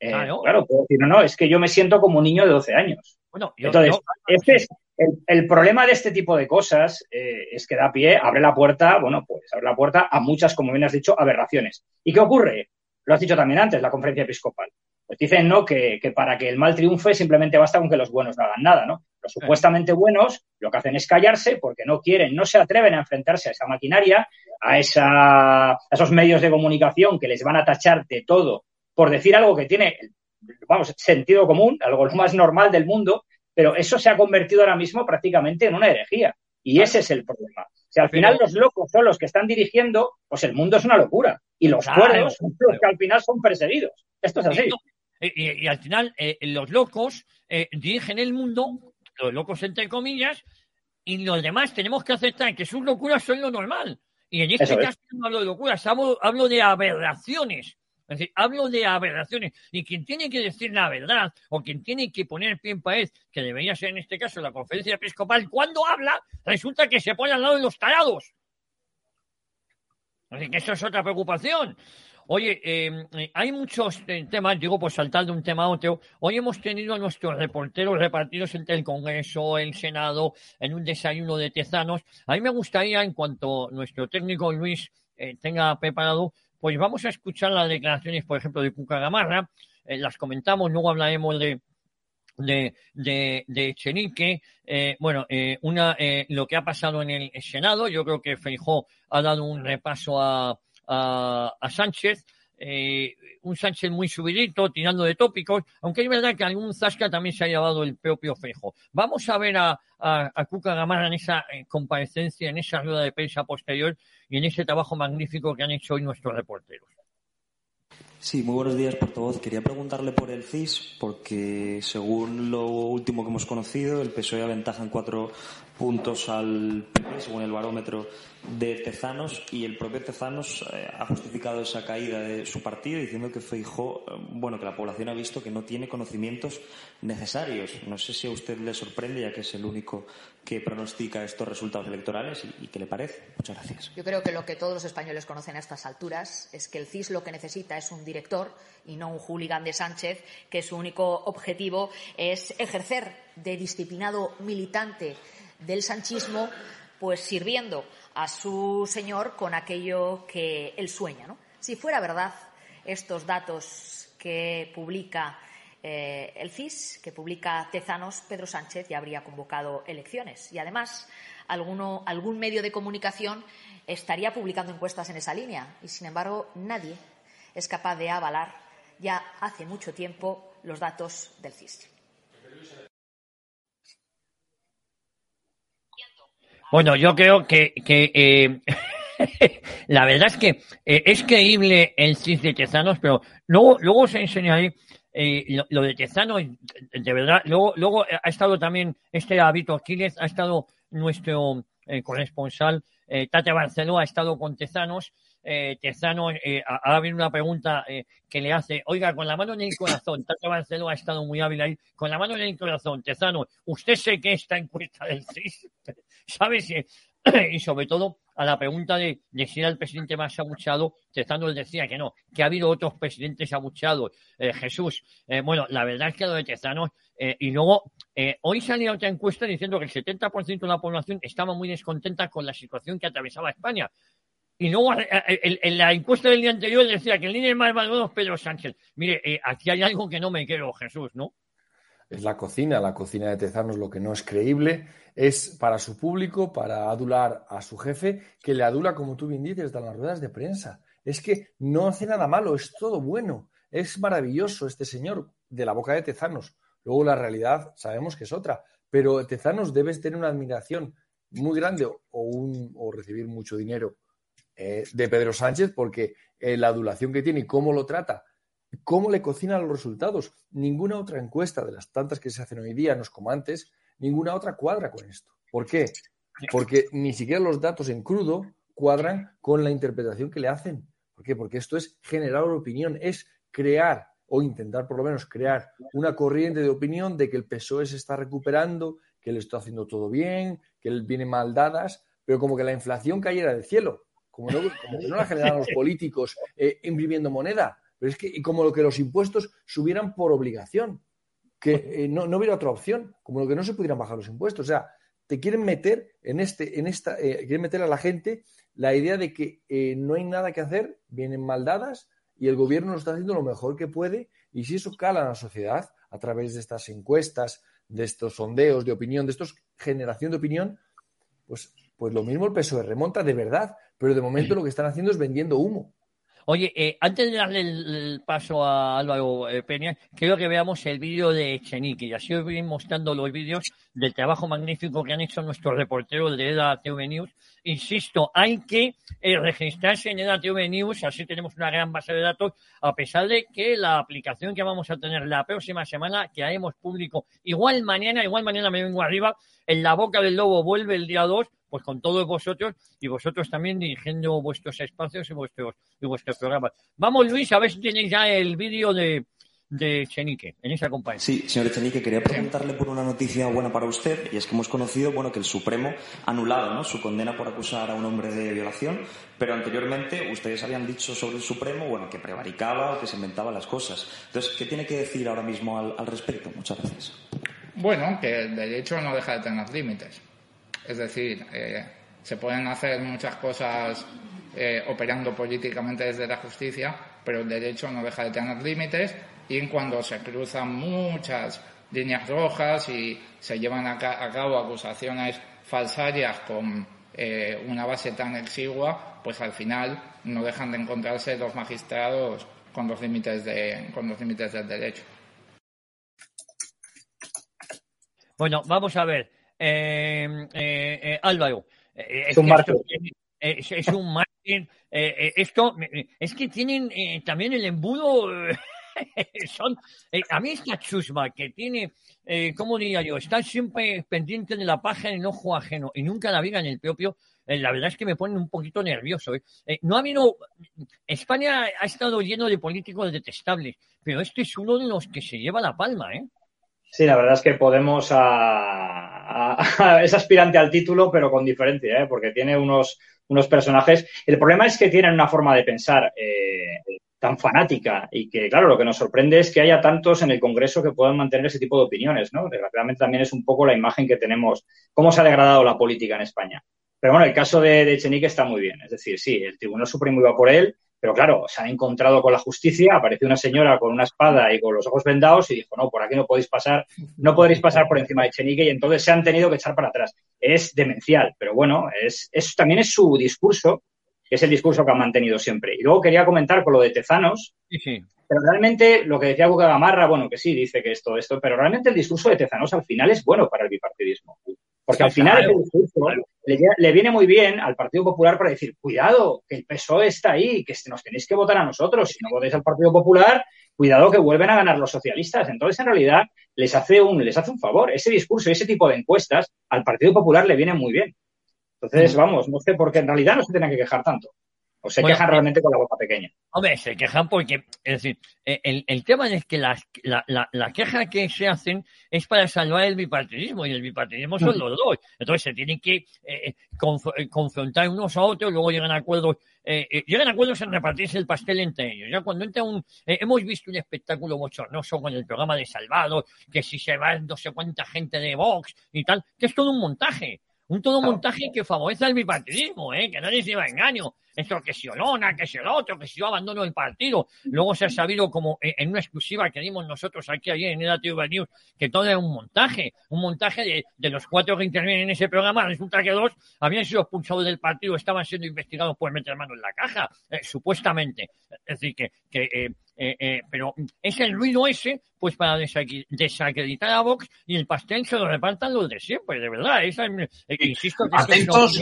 Eh, Claro. claro, puede decir, no, no, es que yo me siento como un niño de 12 años. Bueno, yo- Entonces, yo- este es el, el problema de este tipo de cosas eh, es que da pie, abre la puerta, bueno, pues abre la puerta a muchas, como bien has dicho, aberraciones. ¿Y qué ocurre? Lo has dicho también antes, la conferencia episcopal. Pues dicen, ¿no? Que, que para que el mal triunfe simplemente basta con que los buenos no hagan nada, ¿no? Los supuestamente buenos lo que hacen es callarse porque no quieren, no se atreven a enfrentarse a esa maquinaria, a, esa, a esos medios de comunicación que les van a tachar de todo por decir algo que tiene, vamos, sentido común, algo lo más normal del mundo, pero eso se ha convertido ahora mismo prácticamente en una herejía. Y ese es el problema. Sea, al final los locos son los que están dirigiendo, pues el mundo es una locura. Y los Claro, cuerdos son los que al final son perseguidos. Esto es así. Y, no, y- y- al final, eh, los locos eh, dirigen el mundo, los locos entre comillas, y los demás tenemos que aceptar que sus locuras son lo normal. Y en este Eso es. caso no hablo de locuras, hablo, hablo de aberraciones. Es decir, hablo de aberraciones. Y quien tiene que decir la verdad, o quien tiene que poner pie en pared, que debería ser en este caso la conferencia episcopal, cuando habla, resulta que se pone al lado de los tarados. Así que eso es otra preocupación. Oye, eh, eh, hay muchos eh, temas, digo, pues saltar de un tema a otro. Hoy hemos tenido a nuestros reporteros repartidos entre el Congreso, el Senado, en un desayuno de tezanos. A mí me gustaría, en cuanto nuestro técnico Luis eh, tenga preparado, pues vamos a escuchar las declaraciones, por ejemplo, de Cuca Gamarra. Eh, las comentamos, luego hablaremos de, de, de, de Echenique. Eh, bueno, eh, una, eh, lo que ha pasado en el Senado. Yo creo que Feijó ha dado un repaso a, a, a Sánchez. Eh, un Sánchez muy subidito, tirando de tópicos, aunque es verdad que algún zasca también se ha llevado el propio Feijó. Vamos a ver a, a, a Cuca Gamarra en esa eh, comparecencia, en esa rueda de prensa posterior y en ese trabajo magnífico que han hecho hoy nuestros reporteros. Sí, muy buenos días, portavoz. Quería preguntarle por el CIS, porque según lo último que hemos conocido, el PSOE aventaja en cuatro puntos al PP, según el barómetro de Tezanos, y el propio Tezanos eh, ha justificado esa caída de su partido diciendo que Feijó, eh, bueno, que la población ha visto que no tiene conocimientos necesarios. No sé si a usted le sorprende, ya que es el único que pronostica estos resultados electorales y, y qué le parece. Muchas gracias. Yo creo que lo que todos los españoles conocen a estas alturas es que el CIS lo que necesita es un director y no un hooligan de Sánchez, que su único objetivo es ejercer de disciplinado militante del sanchismo, pues sirviendo a su señor con aquello que él sueña. Si fuera verdad estos datos que publica eh, el CIS, que publica Tezanos, Pedro Sánchez ya habría convocado elecciones. Y además, algún medio de comunicación estaría publicando encuestas en esa línea. Y, sin embargo, nadie es capaz de avalar ya hace mucho tiempo los datos del CIS. Bueno, yo creo que, eh, la verdad es que eh, es creíble el CIS de Tezanos, pero luego, luego os enseñaré eh, lo, de Tezanos, de verdad. Luego, luego ha estado también este Habito Aquiles, ha estado nuestro eh, corresponsal eh, Tate Barceló, ha estado con Tezanos. Eh, Tezanos, eh, ha habido una pregunta eh, que le hace, oiga, con la mano en el corazón, Tate Barceló ha estado muy hábil ahí, con la mano en el corazón, Tezanos, ¿usted sé que esta encuesta del CIS? ¿Sabes? y sobre todo a la pregunta de, de, si era el presidente más abuchado, Tezanos decía que no, que ha habido otros presidentes abuchados. Eh, Jesús, eh, bueno, la verdad es que lo de Tezanos, eh, y luego, hoy salió otra encuesta diciendo que el 70% de la población estaba muy descontenta con la situación que atravesaba España. Y luego en la encuesta del día anterior decía que el líder más malvado es Pedro Sánchez. Mire, aquí hay algo que no me quiero, Jesús, ¿no? es la cocina. La cocina de Tezanos lo que no es creíble es para su público, para adular a su jefe, que le adula, como tú bien dices, de las ruedas de prensa. Es que no hace nada malo, es todo bueno. Es maravilloso este señor de la boca de Tezanos. Luego la realidad sabemos que es otra. Pero Tezanos debes tener una admiración muy grande o, un, o recibir mucho dinero eh, de Pedro Sánchez porque eh, la adulación que tiene y cómo lo trata cómo le cocinan los resultados. Ninguna otra encuesta de las tantas que se hacen hoy día, no es como antes, ninguna otra cuadra con esto. ¿Por qué? Porque ni siquiera los datos en crudo cuadran con la interpretación que le hacen. ¿Por qué? Porque esto es generar opinión, es crear o intentar por lo menos crear una corriente de opinión de que el PSOE se está recuperando, que le está haciendo todo bien, que él viene mal dadas, pero como que la inflación cayera del cielo, como, no, como que no la generan los políticos eh, imprimiendo moneda, pero es que como lo que los impuestos subieran por obligación, que eh, no, no, hubiera otra opción, como lo que no se pudieran bajar los impuestos. O sea, te quieren meter en este, en esta, eh, quieren meter a la gente la idea de que eh, no hay nada que hacer, vienen mal dadas y el gobierno lo está haciendo lo mejor que puede y si eso cala en la sociedad a través de estas encuestas, de estos sondeos de opinión, de estos generación de opinión, pues, pues lo mismo el PSOE remonta de verdad, pero de momento lo que están haciendo es vendiendo humo. Oye, eh, antes de darle el, paso a Álvaro eh, Peña, quiero que veamos el vídeo de Echenique. Y así os voy mostrando los vídeos del trabajo magnífico que han hecho nuestros reporteros de EDA TV News. Insisto, hay que eh, registrarse en EDA TV News, así tenemos una gran base de datos, a pesar de que la aplicación que vamos a tener la próxima semana, que haremos público, igual mañana, igual mañana me vengo arriba, en la boca del lobo vuelve el día 2, pues con todos vosotros y vosotros también dirigiendo vuestros espacios y vuestros, y vuestros programas. Vamos, Luis, a ver si tenéis ya el vídeo de, de Chenique en esa compañía. Sí, señor Chenique, quería preguntarle por una noticia buena para usted y es que hemos conocido, bueno, que el Supremo ha anulado, ¿no? Su condena por acusar a un hombre de violación, pero anteriormente ustedes habían dicho sobre el Supremo, bueno, que prevaricaba o que se inventaba las cosas. Entonces, ¿qué tiene que decir ahora mismo al, al respecto? Muchas gracias. Bueno, que el derecho no deja de tener límites. Es decir, eh, se pueden hacer muchas cosas eh, operando políticamente desde la justicia, pero el derecho no deja de tener límites y en cuando se cruzan muchas líneas rojas y se llevan a, ca a cabo acusaciones falsarias con eh, una base tan exigua, pues al final no dejan de encontrarse los magistrados con los límites de, con los límites del derecho. Bueno, vamos a ver. Eh, eh, eh, Álvaro. es un marketing. Es, es, un marketing eh, eh, esto, eh, es que tienen eh, también el embudo, eh, son, eh, a mí esta chusma que tiene, eh, ¿cómo diría yo? Está siempre pendiente de la paja en el ojo ajeno y nunca la viga en el propio. eh, la verdad es que me ponen un poquito nervioso. ¿eh? Eh, no ha habido. España ha estado lleno de políticos detestables, pero este es uno de los que se lleva la palma, ¿eh? Sí, la verdad es que Podemos es aspirante al título, pero con diferencia, ¿eh? porque tiene unos, unos personajes. El problema es que tienen una forma de pensar eh, tan fanática y que, claro, lo que nos sorprende es que haya tantos en el Congreso que puedan mantener ese tipo de opiniones, ¿no? Desgraciadamente también es un poco la imagen que tenemos, cómo se ha degradado la política en España. Pero bueno, el caso de, de Echenique está muy bien. Es decir, sí, el Tribunal Supremo iba por él, pero claro, se han encontrado con la justicia, apareció una señora con una espada y con los ojos vendados y dijo, no, por aquí no podéis pasar, no podréis pasar por encima de Echenique y entonces se han tenido que echar para atrás. Es demencial, pero bueno, es, es, también es su discurso, que es el discurso que han mantenido siempre. Y luego quería comentar con lo de Tezanos, Sí, sí. pero realmente lo que decía Gamarra, bueno, que sí, dice que esto, esto, pero realmente el discurso de Tezanos al final es bueno para el bipartidismo. Porque al final Claro. ese discurso le, le viene muy bien al Partido Popular para decir, cuidado, que el PSOE está ahí, que nos tenéis que votar a nosotros. Si no votáis al Partido Popular, cuidado que vuelven a ganar los socialistas. Entonces, en realidad, les hace un, les hace un favor. Ese discurso, ese tipo de encuestas, al Partido Popular le viene muy bien. Entonces, Mm. vamos, no sé por qué en realidad no se tienen que quejar tanto. O se Bueno, quejan realmente con la boca pequeña. Hombre, se quejan porque, es decir, eh, el, el tema es que las- la, la, la queja que se hacen es para salvar el bipartidismo y el bipartidismo son Mm. los dos. Entonces se tienen que eh, conf- eh, confrontar unos a otros, luego llegan a acuerdos, eh, llegan a acuerdos en repartirse el pastel entre ellos. Ya cuando entra un, eh, hemos visto un espectáculo bochornoso con el programa de Salvados, que si se va no sé cuánta gente de Vox y tal, que es todo un montaje. Un todo montaje que favorece al bipartidismo, ¿eh? que nadie se va a engaño. Esto que si Olona, que si el otro, que si yo abandono el partido. Luego se ha sabido, como eh, en una exclusiva que dimos nosotros aquí ayer en EDATV News, que todo era un montaje. Un montaje de, de los cuatro que intervienen en ese programa. Resulta que dos habían sido expulsados del partido, estaban siendo investigados por meter mano en la caja, eh, supuestamente. Es decir, que, que eh, eh, eh, pero es el ruido ese, pues para desacreditar a Vox y el pastel se lo repartan los de siempre, de verdad. Esa, es- eh, insisto que Atentos,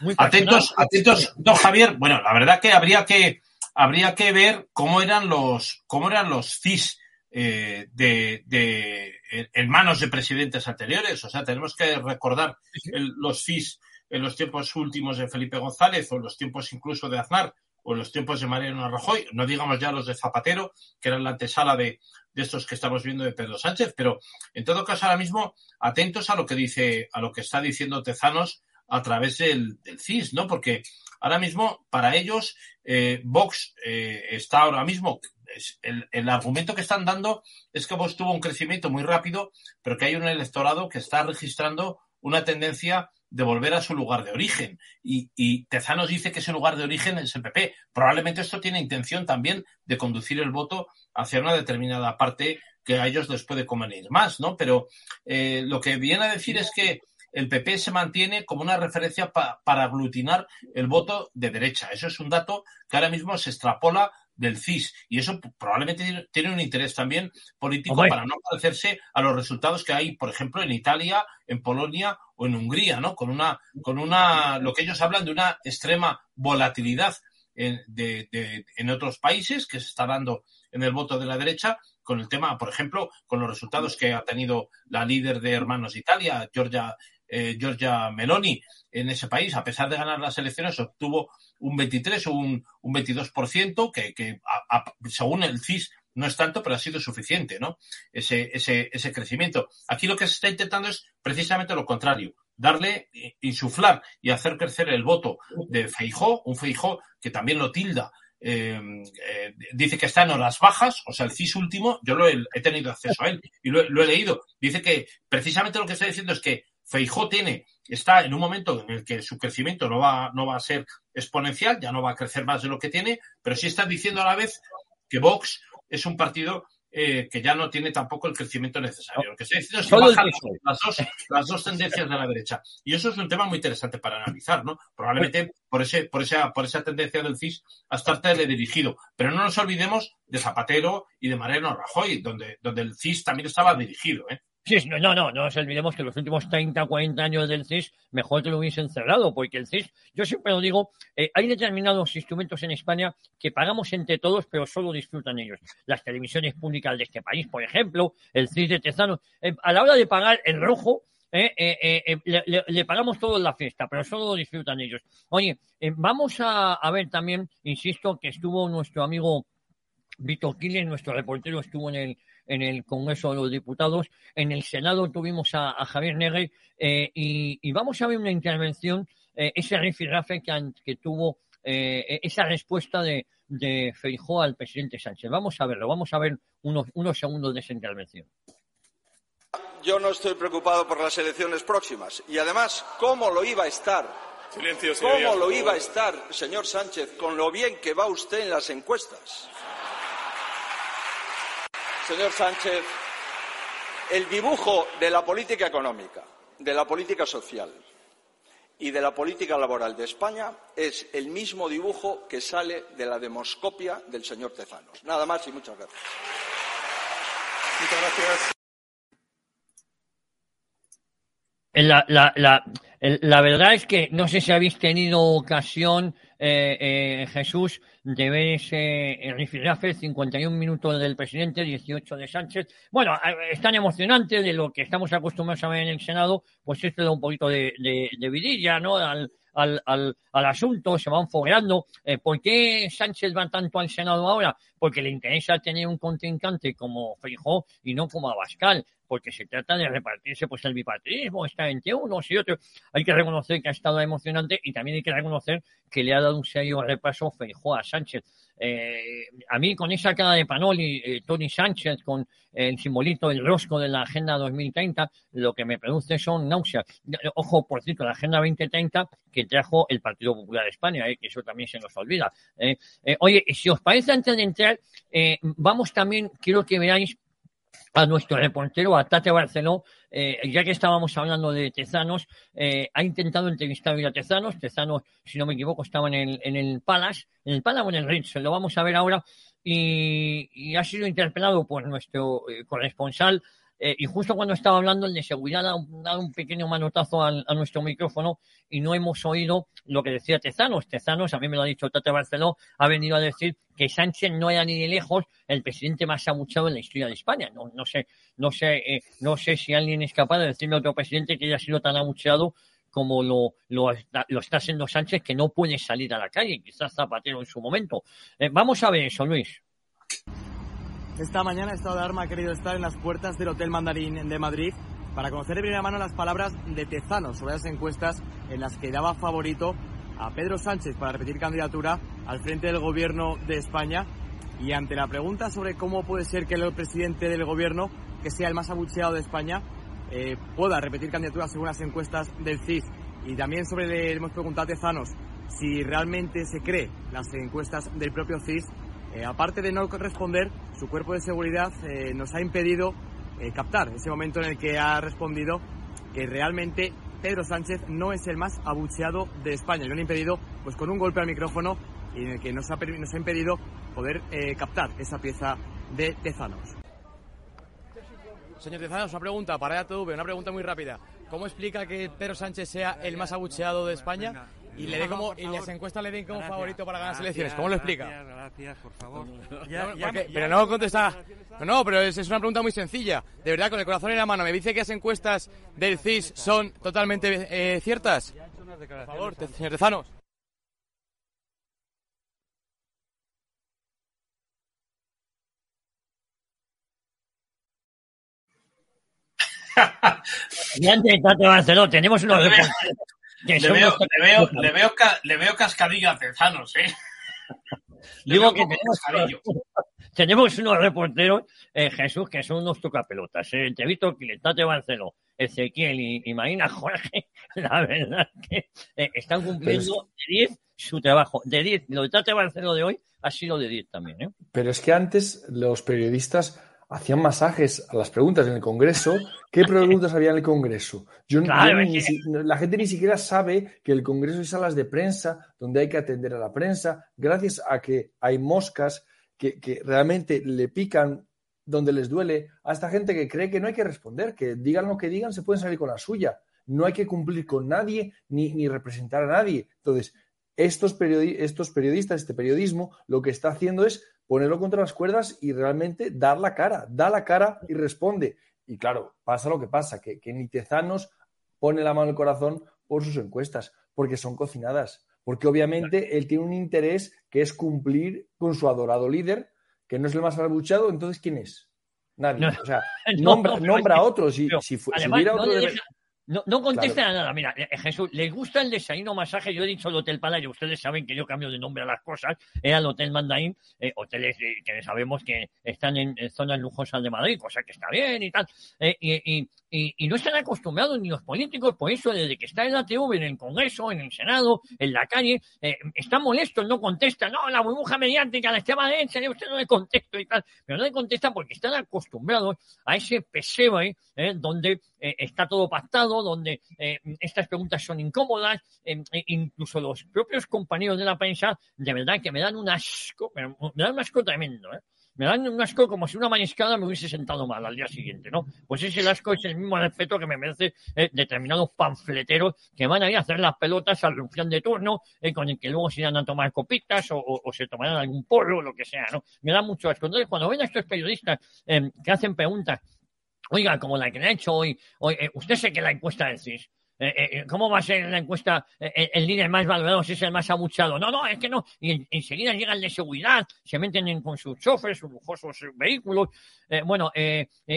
muy atentos, atentos, don Javier. Bueno, la verdad que habría que habría que ver cómo eran los cómo eran los CIS eh, de, de en manos de presidentes anteriores. O sea, tenemos que recordar el- los CIS en los tiempos últimos de Felipe González o en los tiempos incluso de Aznar o en los tiempos de Mariano Rajoy, no digamos ya los de Zapatero, que eran la antesala de, de estos que estamos viendo de Pedro Sánchez, pero en todo caso ahora mismo atentos a lo que dice, a lo que está diciendo Tezanos a través del, CIS, ¿no? Porque ahora mismo, para ellos, eh, Vox eh, está ahora mismo, el, el argumento que están dando es que Vox tuvo un crecimiento muy rápido, pero que hay un electorado que está registrando una tendencia de volver a su lugar de origen. Y, y Tezanos dice que ese lugar de origen es el PP. Probablemente esto tiene intención también de conducir el voto hacia una determinada parte que a ellos les puede convenir más, ¿no? Pero eh, lo que viene a decir es que el PP se mantiene como una referencia pa- para aglutinar el voto de derecha. Eso es un dato que ahora mismo se extrapola del CIS y eso probablemente tiene- un interés también político Hombre. para no parecerse a los resultados que hay, por ejemplo, en Italia, en Polonia o en Hungría, ¿no? Con una, con una, lo que ellos hablan de una extrema volatilidad en, de- de- en otros países que se está dando en el voto de la derecha, con el tema, por ejemplo, con los resultados que ha tenido la líder de Hermanos Italia, Giorgia, eh, Giorgia Meloni, en ese país, a pesar de ganar las elecciones, obtuvo un 23 o un, un 22%, que, que según el CIS no es tanto, pero ha sido suficiente, ¿no? Ese, ese, ese crecimiento. Aquí lo que se está intentando es precisamente lo contrario, darle, insuflar y hacer crecer el voto de Feijó, un Feijó que también lo tilda eh, eh, dice que está en horas bajas, o sea, el CIS último, yo lo he, tenido acceso a él y lo, lo he leído. Dice que precisamente lo que está diciendo es que Feijó tiene, está en un momento en el que su crecimiento no va, no va a ser exponencial, ya no va a crecer más de lo que tiene, pero sí está diciendo a la vez que Vox es un partido eh, que ya no tiene tampoco el crecimiento necesario. Lo que está diciendo es que bajan las dos, las dos tendencias de la derecha. Y eso es un tema muy interesante para analizar, ¿no? Probablemente por ese, por esa, por esa tendencia del CIS a estar teledirigido. Pero no nos olvidemos de Zapatero y de Mariano Rajoy, donde, donde el CIS también estaba dirigido, ¿eh? Sí, no, no, no, no nos olvidemos que los últimos 30, 40 años del CIS, mejor que lo hubiesen cerrado, porque el CIS, yo siempre lo digo, eh, hay determinados instrumentos en España que pagamos entre todos, pero solo disfrutan ellos. Las televisiones públicas de este país, por ejemplo, el CIS de Tezano, eh, a la hora de pagar el rojo, eh, le, le- le pagamos todos la fiesta, pero solo lo disfrutan ellos. Oye, vamos a, a ver también, insisto, que estuvo nuestro amigo Víctor Quiles, nuestro reportero, estuvo en el, en el Congreso de los Diputados. En el Senado tuvimos a, a Javier Negre eh, y, y vamos a ver una intervención, eh, ese rifirrafe que, que tuvo, eh, esa respuesta de, de Feijóo al presidente Sánchez. Vamos a verlo, vamos a ver unos, unos segundos de esa intervención. Yo no estoy preocupado por las elecciones próximas. Y además, ¿cómo lo iba a estar? Silencio, ¿Cómo lo iba a estar, señor Sánchez, con lo bien que va usted en las encuestas? Señor Sánchez, el dibujo de la política económica, de la política social y de la política laboral de España es el mismo dibujo que sale de la demoscopia del señor Tezanos. Nada más y muchas gracias. Muchas gracias. La, la, la, la verdad es que no sé si habéis tenido ocasión, eh, eh, Jesús, de ver ese rifirrafe, 51 minutos del presidente, 18 de Sánchez. Bueno, es tan emocionante de lo que estamos acostumbrados a ver en el Senado, pues esto da un poquito de, de, de vidilla, ¿no? Al, al, al, al asunto, se van fogueando. Eh, ¿Por qué Sánchez va tanto al Senado ahora? Porque le interesa tener un contrincante como Feijóo y no como Abascal, porque se trata de repartirse pues el bipartidismo, está entre unos y otros. Hay que reconocer que ha estado emocionante y también hay que reconocer que le ha dado un serio repaso Feijóo a Sánchez. Eh, a mí con esa cara de Panoli, eh, Tony Sánchez con el simbolito del rosco de la Agenda 2030, lo que me produce son náuseas. Ojo, por cierto, la Agenda 2030 que trajo el Partido Popular de España, eh, que eso también se nos olvida. Eh, eh, oye, si os parece antes de entrar, eh, vamos también, quiero que veáis a nuestro reportero, a Tate Barceló, eh, ya que estábamos hablando de Tezanos, eh, ha intentado entrevistar hoy a Tezanos. Tezanos, si no me equivoco, estaba en el, en el Palace, en el Palace o en el Ritz, lo vamos a ver ahora, y, y ha sido interpelado por nuestro eh, corresponsal. Eh, y justo cuando estaba hablando, el de seguridad ha dado un pequeño manotazo al- a nuestro micrófono y no hemos oído lo que decía Tezanos. Tezanos, a mí me lo ha dicho Tate Barceló, ha venido a decir que Sánchez no era ni de lejos el presidente más abuchado en la historia de España. No, no sé, no sé, eh, no sé si alguien es capaz de decirme a otro presidente que haya sido tan abucheado como lo, lo, lo está haciendo Sánchez, que no puede salir a la calle, quizás Zapatero en su momento. Eh, vamos a ver eso, Luis. Esta mañana Estado de Alarma ha querido estar en las puertas del Hotel Mandarín de Madrid para conocer de primera mano las palabras de Tezano sobre las encuestas en las que daba favorito a Pedro Sánchez para repetir candidatura al frente del gobierno de España. Y ante la pregunta sobre cómo puede ser que el presidente del gobierno, que sea el más abucheado de España, eh, pueda repetir candidatura según las encuestas del CIS. Y también sobre le hemos preguntado a Tezanos si realmente se cree las encuestas del propio CIS. Eh, aparte de no responder, su cuerpo de seguridad eh, nos ha impedido eh, captar ese momento en el que ha respondido que realmente Pedro Sánchez no es el más abucheado de España. Y lo han impedido pues con un golpe al micrófono y en el que nos ha, nos ha impedido poder captar esa pieza de Tezanos. Señor Tezanos, una pregunta para ATV, una pregunta muy rápida. ¿Cómo explica que Pedro Sánchez sea el más abucheado de España y, le dé como, y las encuestas le den como favorito para ganar las elecciones? ¿Cómo lo explica? Gracias, gracias, por favor. Ya- no, ya- porque- ya- pero no contesta. No, pero es, es una pregunta muy sencilla. De verdad, con el corazón en la mano, ¿me dice que las encuestas del CIS son totalmente eh, ciertas? Por favor, señor Tezanos. Y antes de Barceló, tenemos unos Le veo, le, veo, le, veo, ca- le veo cascadilla a Tezanos, ¿eh? Le Digo que tenemos, cascadillo. tenemos unos reporteros, eh, Jesús, que son unos tocapelotas. Eh, te he visto que Tate Barceló, Ezequiel y, y Marina Jorge, la verdad que eh, están cumpliendo de 10 su trabajo. De 10, lo de Tate Barceló de hoy ha sido de 10 también. ¿eh? Pero es que antes los periodistas hacían masajes a las preguntas en el Congreso. ¿Qué preguntas había en el Congreso? Yo, Claro, yo es ni que- si- la gente ni siquiera sabe que el Congreso hay salas de prensa donde hay que atender a la prensa, gracias a que hay moscas que, que realmente le pican donde les duele, a esta gente que cree que no hay que responder, que digan lo que digan, se pueden salir con la suya. No hay que cumplir con nadie ni, ni representar a nadie. Entonces, estos, estos periodistas, este periodismo, lo que está haciendo es ponerlo contra las cuerdas y realmente dar la cara, da la cara y responde. Y claro, pasa lo que pasa, que, que ni Tezanos pone la mano en el corazón por sus encuestas, porque son cocinadas, porque obviamente él tiene un interés que es cumplir con su adorado líder, que no es el más abuchado, entonces ¿quién es? Nadie. o sea, nombra, nombra a otro. Si, si, hubiera otro. No, no contesta a nada. Mira, eh, Jesús, ¿les gusta el desayuno masaje? Yo he dicho el Hotel Palacio. Ustedes saben que yo cambio de nombre a las cosas. Era el Hotel Mandarín, eh, hoteles que sabemos que están en, zonas lujosas de Madrid, cosa que está bien y tal. Eh, y, y, no están acostumbrados ni los políticos, por eso desde que está en la TV, en el Congreso, en el Senado, en la calle, eh, están molestos, no contestan, no, la burbuja mediática, la extrema derecha, usted no le contesta y tal, pero no le contestan porque están acostumbrados a ese pesebre eh, donde eh, está todo pactado, donde eh, estas preguntas son incómodas, e incluso los propios compañeros de la prensa, de verdad que me dan un asco, me dan un asco tremendo, ¿eh? Me dan un asco como si una maniscada me hubiese sentado mal al día siguiente, ¿no? Pues ese asco es el mismo respeto que me merece eh, determinados panfleteros que van a ir a hacer las pelotas al rufián de turno, eh, con el que luego se irán a tomar copitas o, se tomarán algún pollo o lo que sea, ¿no? Me da mucho asco. Entonces, cuando ven a estos periodistas eh, que hacen preguntas, oiga, como la que le ha hecho hoy, hoy usted sé que la encuesta del CIS, eh, eh, ¿cómo va a ser la encuesta eh, el líder más valorado si es el más abuchado? No, no, es que no. Y enseguida llega el de seguridad, se meten con sus choferes, sus lujosos vehículos. bueno,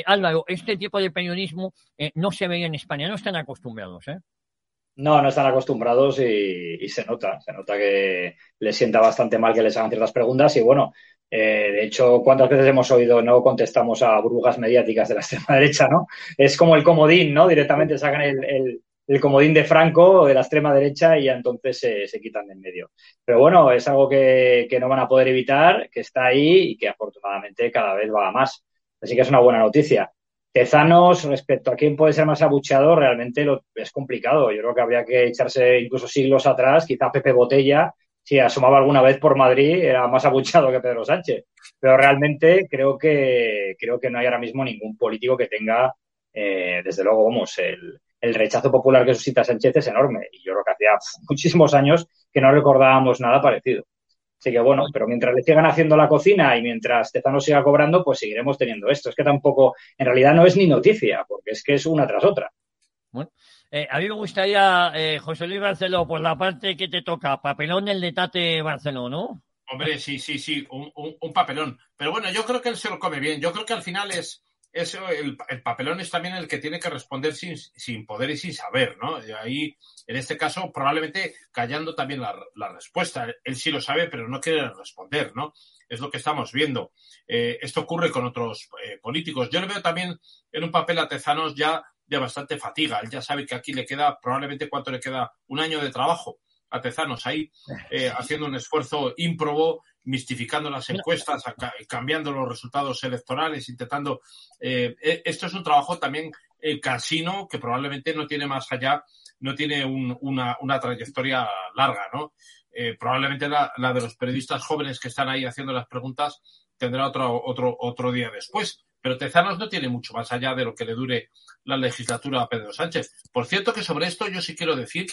Álvaro, este tipo de periodismo no se ve en España, no están acostumbrados, ¿eh? No, no están acostumbrados y, se nota, se nota que les sienta bastante mal que les hagan ciertas preguntas y bueno, de hecho, ¿cuántas veces hemos oído no contestamos a burbujas mediáticas de la extrema derecha, no? Es como el comodín, ¿no? Directamente sacan el comodín de Franco de la extrema derecha y ya entonces se, quitan de en medio. Pero bueno, es algo que, no van a poder evitar, que está ahí y que afortunadamente cada vez va más. Así que es una buena noticia. Tezanos, respecto a quién puede ser más abucheado, realmente lo, es complicado. Yo creo que habría que echarse incluso siglos atrás. Quizá Pepe Botella, si asomaba alguna vez por Madrid, era más abucheado que Pedro Sánchez. Pero realmente creo que, creo que no hay ahora mismo ningún político que tenga, eh, desde luego, vamos, el, el rechazo popular que suscita Sánchez es enorme. Y yo creo que hacía muchísimos años que no recordábamos nada parecido. Así que bueno, pero mientras le sigan haciendo la cocina y mientras Tezano siga cobrando, pues seguiremos teniendo esto. Es que tampoco, en realidad no es ni noticia, porque es que es una tras otra. Bueno, eh, a mí me gustaría, eh, José Luis Barceló, por la parte que te toca, papelón el de Tate Barceló, ¿no? Hombre, sí, sí, sí, un, un papelón. Pero bueno, yo creo que él se lo come bien. Yo creo que al final es, eso, el, papelón es también el que tiene que responder sin, sin, poder y sin saber, ¿no? Y ahí, en este caso, probablemente callando también la, la, respuesta. Él sí lo sabe, pero no quiere responder, ¿no? Es lo que estamos viendo. Eh, esto ocurre con otros eh, políticos. Yo le veo también en un papel a Tezanos ya de bastante fatiga. Él ya sabe que aquí le queda, probablemente cuánto le queda, un año de trabajo a Tezanos ahí, eh, haciendo un esfuerzo ímprobo mistificando las encuestas, cambiando los resultados electorales, intentando. Eh, e, esto es un trabajo también el casino que probablemente no tiene más allá, no tiene una, una, trayectoria larga, ¿no? Eh, probablemente la, la, de los periodistas jóvenes que están ahí haciendo las preguntas tendrá otro, otro, otro día después. Pero Tezanos no tiene mucho más allá de lo que le dure la legislatura a Pedro Sánchez. Por cierto que sobre esto yo sí quiero decir,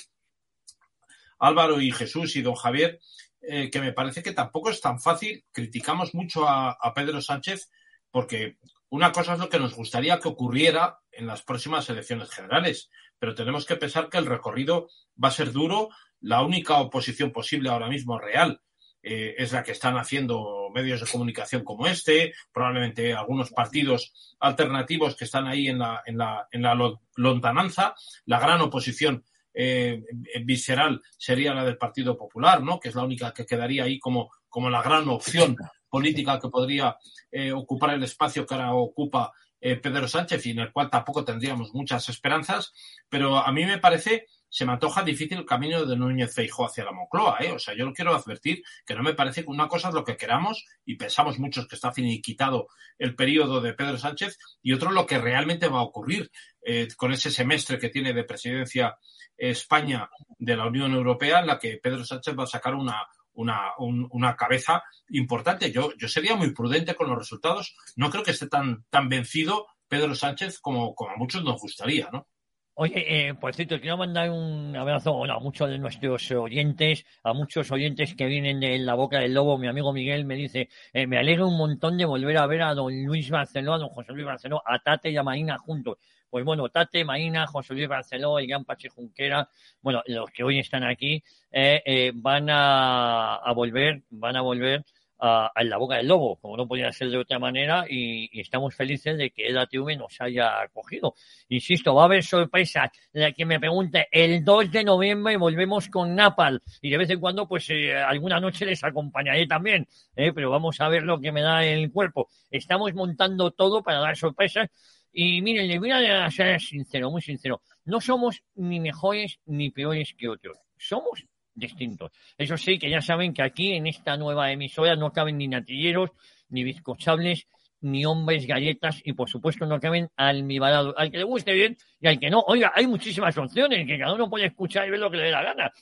Álvaro y Jesús y don Javier, eh, que me parece que tampoco es tan fácil. Criticamos mucho a, Pedro Sánchez porque una cosa es lo que nos gustaría que ocurriera en las próximas elecciones generales, pero tenemos que pensar que el recorrido va a ser duro. La única oposición posible ahora mismo real eh, es la que están haciendo medios de comunicación como este, probablemente algunos partidos alternativos que están ahí en la, en la, en la lontananza. La gran oposición eh, visceral sería la del Partido Popular, ¿no? Que es la única que quedaría ahí como, como la gran opción política que podría eh, ocupar el espacio que ahora ocupa eh, Pedro Sánchez y en el cual tampoco tendríamos muchas esperanzas, pero a mí me parece, se me antoja difícil el camino de Núñez Feijóo hacia la Moncloa, ¿eh? O sea, yo lo quiero advertir que no me parece que una cosa es lo que queramos y pensamos muchos que está finiquitado el periodo de Pedro Sánchez y otro lo que realmente va a ocurrir eh, con ese semestre que tiene de presidencia España de la Unión Europea en la que Pedro Sánchez va a sacar una, una, un- una cabeza importante. Yo, yo sería muy prudente con los resultados. No creo que esté tan, tan vencido Pedro Sánchez como, como a muchos nos gustaría, ¿no? Oye, eh, por cierto, quiero mandar un abrazo a muchos de nuestros oyentes, a muchos oyentes que vienen de la boca del lobo. Mi amigo Miguel me dice, eh, me alegra un montón de volver a ver a don Luis Barceló, a don José Luis Barceló, a Tate y a Marina juntos. Pues bueno, Tate, Marina, José Luis Barceló, el gran Pachi Junquera, bueno, los que hoy están aquí, eh, eh, van a, volver, van a volver a, la boca del lobo, como no podía ser de otra manera, y, y estamos felices de que el ATV nos haya acogido. Insisto, va a haber sorpresas. La que me pregunte, el 2 de noviembre volvemos con Napal, y de vez en cuando, pues eh, alguna noche les acompañaré también, ¿eh? pero vamos a ver lo que me da el cuerpo. Estamos montando todo para dar sorpresas. Y miren, les voy a ser sincero, muy sincero. No somos ni mejores ni peores que otros. Somos distintos. Eso sí, que ya saben que aquí en esta nueva emisora no caben ni natilleros, ni bizcochables, ni hombres galletas y por supuesto no caben almibarados. Al que le guste bien y al que no. Oiga, hay muchísimas opciones que cada uno puede escuchar y ver lo que le dé la gana.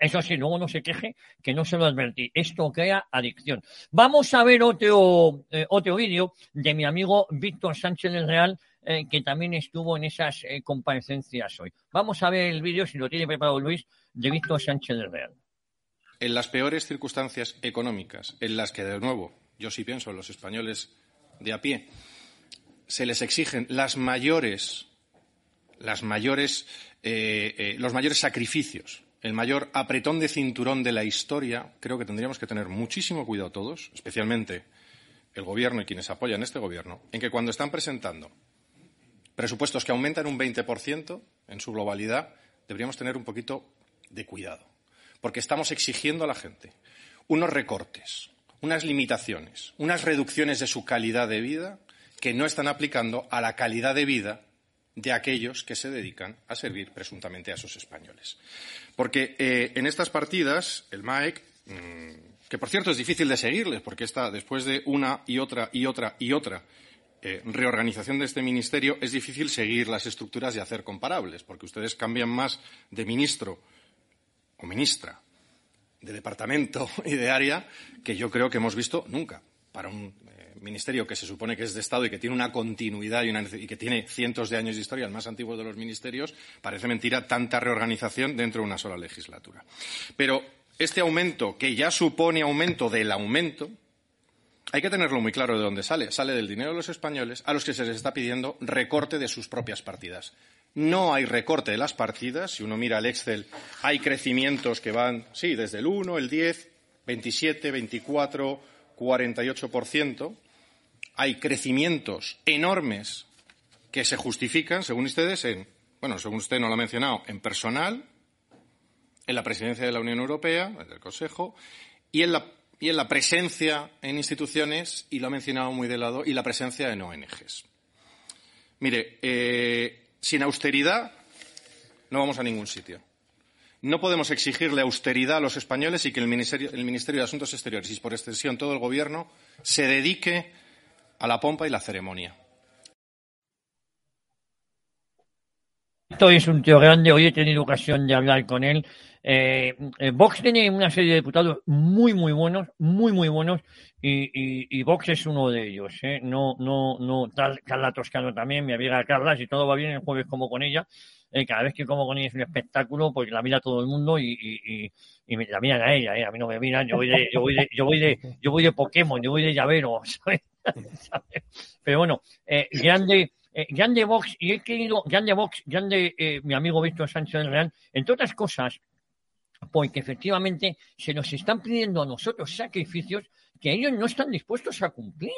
Eso sí, luego no se queje que no se lo advertí. Esto crea adicción. Vamos a ver otro, eh, otro vídeo de mi amigo Víctor Sánchez del Real, eh, que también estuvo en esas eh, comparecencias hoy. Vamos a ver el vídeo, si lo tiene preparado Luis, de Víctor Sánchez del Real. en las peores circunstancias económicas, en las que, de nuevo, yo sí pienso en los españoles de a pie, se les exigen las mayores, las mayores, los mayores sacrificios, el mayor apretón de cinturón de la historia, creo que tendríamos que tener muchísimo cuidado todos, especialmente el Gobierno y quienes apoyan este Gobierno, en que cuando están presentando presupuestos que aumentan un 20% en su globalidad, deberíamos tener un poquito de cuidado. Porque estamos exigiendo a la gente unos recortes, unas limitaciones, unas reducciones de su calidad de vida que no están aplicando a la calidad de vida de aquellos que se dedican a servir presuntamente a esos españoles. Porque eh, en estas partidas, el MAEC, mmm, que por cierto es difícil de seguirles, porque está después de una y otra y otra y otra eh, reorganización de este ministerio, es difícil seguir las estructuras y hacer comparables, porque ustedes cambian más de ministro o ministra, de departamento y de área que yo creo que hemos visto nunca para un ministerio que se supone que es de Estado y que tiene una continuidad y, y, que tiene cientos de años de historia, el más antiguo de los ministerios, parece mentira tanta reorganización dentro de una sola legislatura. Pero este aumento, que ya supone aumento del aumento, hay que tenerlo muy claro de dónde sale. Sale del dinero de los españoles a los que se les está pidiendo recorte de sus propias partidas. No hay recorte de las partidas. Si uno mira el Excel, hay crecimientos que van, sí, desde el 1, el 10, 27, 24, 48%. Hay crecimientos enormes que se justifican, según ustedes, en, bueno, según usted no lo ha mencionado, en personal, en la presidencia de la Unión Europea, del Consejo, y en la presencia en instituciones, y lo ha mencionado muy de lado, y la presencia en ONGs. Mire, eh, sin austeridad no vamos a ningún sitio. No podemos exigirle austeridad a los españoles y que el Ministerio de Asuntos Exteriores y, por extensión, todo el Gobierno se dedique a la pompa y la ceremonia. Esto es un tío grande, hoy he tenido ocasión de hablar con él. Eh, eh, Vox tiene una serie de diputados muy, muy buenos, muy, muy buenos, y, Vox es uno de ellos. ¿eh? No, no, no, Carla Toscano también, mi amiga Carla, si todo va bien el jueves como con ella. Cada vez que como con ella es un espectáculo, porque la mira todo el mundo y, la miran a ella, a mí no me miran, yo voy de, yo voy de, yo voy de, yo voy de Pokémon, yo voy de llavero, ¿sabes? Pero bueno, eh, grande, eh, grande Vox, y he querido, grande Vox, grande eh, mi amigo Víctor Sánchez del Real, entre otras cosas, porque efectivamente se nos están pidiendo a nosotros sacrificios que ellos no están dispuestos a cumplir.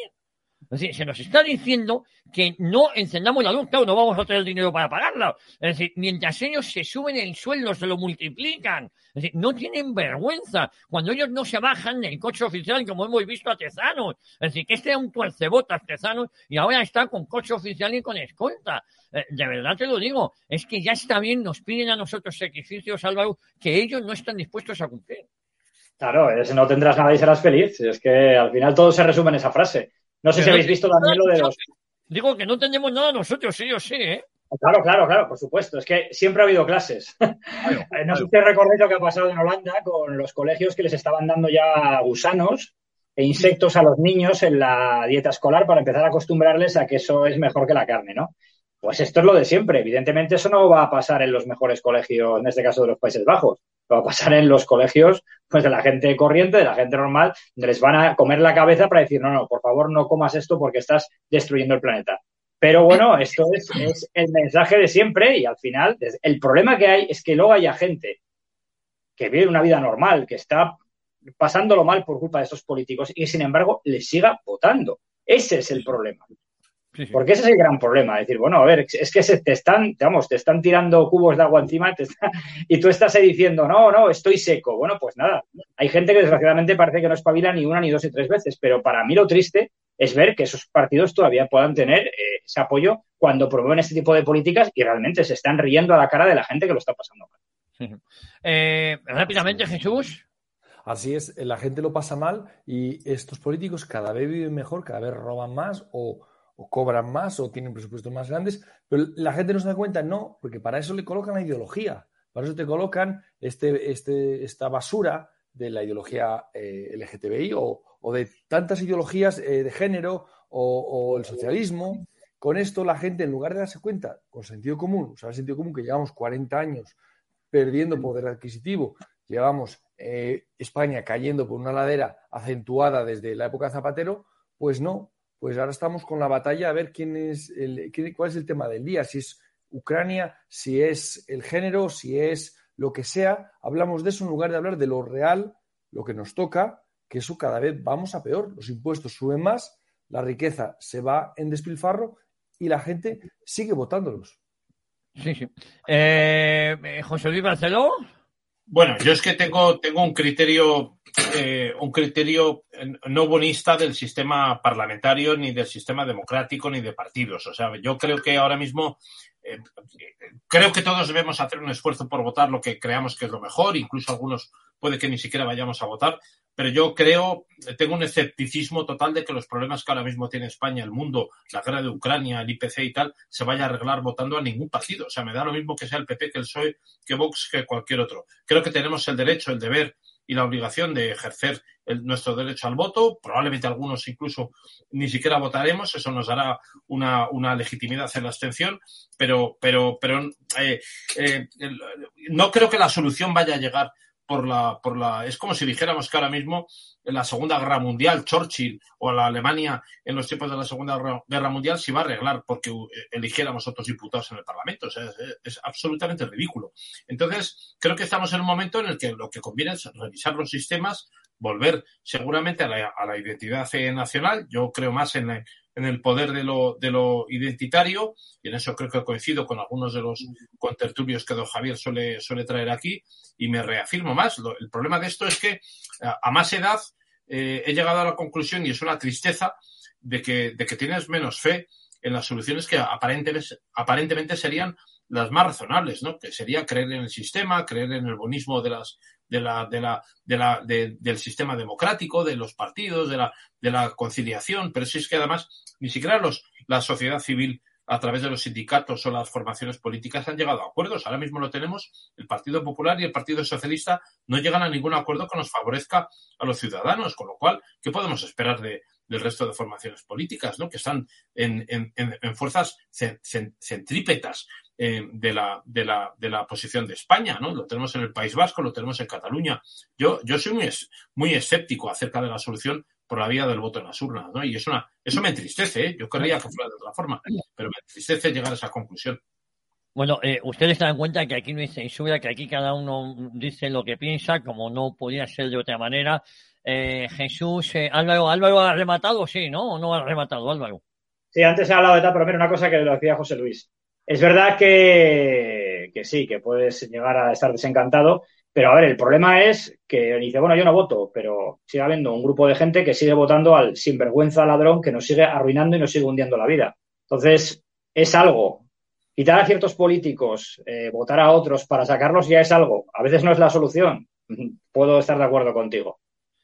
Es decir, se nos está diciendo que no encendamos la luz, claro, no vamos a tener dinero para pagarla. Es decir, mientras ellos se suben el sueldo, se lo multiplican. Es decir, no tienen vergüenza cuando ellos no se bajan del coche oficial, como hemos visto a Tezanos. Es decir, que este era un tuercebotas Tezanos y ahora está con coche oficial y con escolta. Eh, de verdad te lo digo, es que ya está bien, nos piden a nosotros sacrificios, Álvaro, que ellos no están dispuestos a cumplir. Claro, es no tendrás nada y serás feliz. Es que al final todo se resume en esa frase. No sé si habéis visto también lo de los. Digo que no tenemos nada nosotros, sí o sí, ¿eh? Claro, claro, claro, por supuesto. Es que siempre ha habido clases. no sé si recordáis lo que ha pasado en Holanda con los colegios que les estaban dando ya gusanos e insectos a los niños en la dieta escolar para empezar a acostumbrarles a que eso es mejor que la carne, ¿no? Pues esto es lo de siempre. Evidentemente eso no va a pasar en los mejores colegios, en este caso de los Países Bajos. Va a pasar en los colegios pues de la gente corriente, de la gente normal, donde les van a comer la cabeza para decir, no, no, por favor no comas esto porque estás destruyendo el planeta. Pero bueno, esto es, el mensaje de siempre y al final el problema que hay es que luego haya gente que vive una vida normal, que está pasándolo mal por culpa de estos políticos y sin embargo les siga votando. Ese es el problema. Porque ese es el gran problema. decir, bueno, a ver, es que se te están, vamos, te están tirando cubos de agua encima y tú estás ahí diciendo, no, no, estoy seco. Bueno, pues nada. Hay gente que desgraciadamente parece que no espabila ni una, ni dos, ni tres veces. Pero para mí lo triste es ver que esos partidos todavía puedan tener eh, ese apoyo cuando promueven este tipo de políticas y realmente se están riendo a la cara de la gente que lo está pasando mal. Eh, rápidamente, Jesús. Así es, la gente lo pasa mal y estos políticos cada vez viven mejor, cada vez roban más o o cobran más o tienen presupuestos más grandes, pero la gente no se da cuenta, no, porque para eso le colocan la ideología, para eso te colocan este, este, esta basura de la ideología eh, LGTBI o, de tantas ideologías eh, de género o, el socialismo. Con esto la gente, en lugar de darse cuenta con sentido común, usar el sentido común que llevamos 40 años perdiendo poder adquisitivo, llevamos eh, España cayendo por una ladera acentuada desde la época de Zapatero, pues no, pues ahora estamos con la batalla a ver quién es el, cuál es el tema del día, si es Ucrania, si es el género, si es lo que sea. Hablamos de eso en lugar de hablar de lo real, lo que nos toca, que eso cada vez vamos a peor. Los impuestos suben más, la riqueza se va en despilfarro y la gente sigue votándolos. Sí, sí. Eh, eh, José Luis Barceló. Bueno, yo es que tengo, tengo un criterio, eh, un criterio no bonista del sistema parlamentario, ni del sistema democrático, ni de partidos. O sea, yo creo que ahora mismo eh, creo que todos debemos hacer un esfuerzo por votar lo que creamos que es lo mejor, incluso algunos puede que ni siquiera vayamos a votar, pero yo creo, tengo un escepticismo total de que los problemas que ahora mismo tiene España, el mundo, la guerra de Ucrania, el IPC y tal, se vaya a arreglar votando a ningún partido. O sea, me da lo mismo que sea el PP, que el PSOE, que Vox, que cualquier otro. Creo que tenemos el derecho, el deber y la obligación de ejercer nuestro derecho al voto. Probablemente algunos incluso ni siquiera votaremos, eso nos dará una, legitimidad en la abstención, pero, pero, pero eh, eh, no creo que la solución vaya a llegar por la, por la. Es como si dijéramos que ahora mismo en la Segunda Guerra Mundial, Churchill o la Alemania en los tiempos de la Segunda Guerra Mundial se iba a arreglar porque eligiéramos otros diputados en el Parlamento. es, absolutamente ridículo. Entonces, creo que estamos en un momento en el que lo que conviene es revisar los sistemas, volver seguramente a la, a la identidad nacional. Yo creo más en la, en el poder de lo, de lo identitario, y en eso creo que coincido con algunos de los contertulios que don Javier suele, suele traer aquí, y me reafirmo más. el problema de esto es que a, más edad eh, he llegado a la conclusión, y es una tristeza, de que, de que tienes menos fe en las soluciones que aparentemente, aparentemente serían las más razonables, ¿no? Que sería creer en el sistema, creer en el bonismo de las, de la, de la, de la, del sistema democrático, de los partidos, de la, de la conciliación, pero si es que además ni siquiera los, la sociedad civil a través de los sindicatos o las formaciones políticas han llegado a acuerdos. Ahora mismo lo tenemos, el Partido Popular y el Partido Socialista no llegan a ningún acuerdo que nos favorezca a los ciudadanos, con lo cual, ¿qué podemos esperar de, del resto de formaciones políticas, ¿no? que están en, en fuerzas centrípetas eh, de, la, de, la, de la posición de España. ¿no? Lo tenemos en el País Vasco, lo tenemos en Cataluña. Yo, yo soy muy, muy escéptico acerca de la solución por la vía del voto en las urnas, ¿no? Y es una, eso me entristece, ¿eh? Yo querría que fuera de otra forma, pero me entristece llegar a esa conclusión. Bueno, eh, ustedes se dan cuenta que aquí no hay censura, que aquí cada uno dice lo que piensa, como no podía ser de otra manera. Eh, Jesús, eh, Álvaro, Álvaro ha rematado, sí, ¿no? ¿O no ha rematado, Álvaro? Sí, antes he hablado de tal, pero mira una cosa que lo decía José Luis. Es verdad que, que sí, que puedes llegar a estar desencantado, pero a ver, el problema es que dice, bueno, yo no voto, pero sigue habiendo un grupo de gente que sigue votando al sinvergüenza ladrón que nos sigue arruinando y nos sigue hundiendo la vida. Entonces, es algo. Quitar a ciertos políticos, eh, votar a otros para sacarlos ya es algo. A veces no es la solución. Puedo estar de acuerdo contigo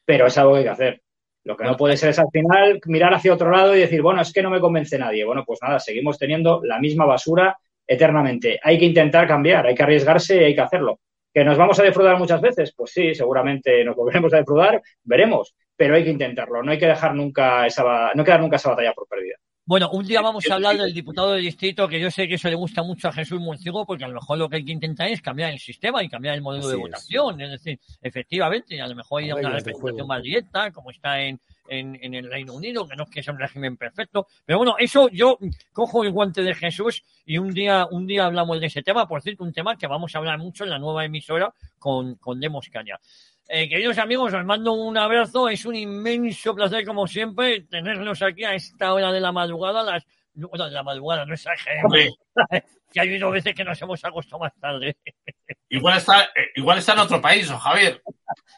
pero es algo que hay que hacer. Lo que no puede ser es al final mirar hacia otro lado y decir, bueno, es que no me convence nadie. Bueno, pues nada, seguimos teniendo la misma basura eternamente. Hay que intentar cambiar, hay que arriesgarse y hay que hacerlo. ¿Que nos vamos a defraudar muchas veces? Pues sí, seguramente nos volveremos a defraudar, veremos, pero hay que intentarlo, no hay que dejar nunca esa, no quedar nunca esa batalla por perdida. Bueno, un día vamos a hablar del diputado del distrito, que yo sé que eso le gusta mucho a Jesús Murciego, porque a lo mejor lo que hay que intentar es cambiar el sistema y cambiar el modelo Así de es. votación. Es decir, efectivamente, a lo mejor hay una de representación más directa, como está en, en, en el Reino Unido, que no es que sea un régimen perfecto. Pero bueno, eso yo cojo el guante de Jesús y un día, un día hablamos de ese tema. Por cierto, un tema que vamos a hablar mucho en la nueva emisora con, con Demos Caña. Eh, queridos amigos, os mando un abrazo. Es un inmenso placer, como siempre, tenerlos aquí a esta hora de la madrugada, las bueno, de la madrugada, no exageremos. Hombre. que ha habido veces que nos hemos acostado más tarde. Igual está, eh, igual está en otro país, ¿o Javier?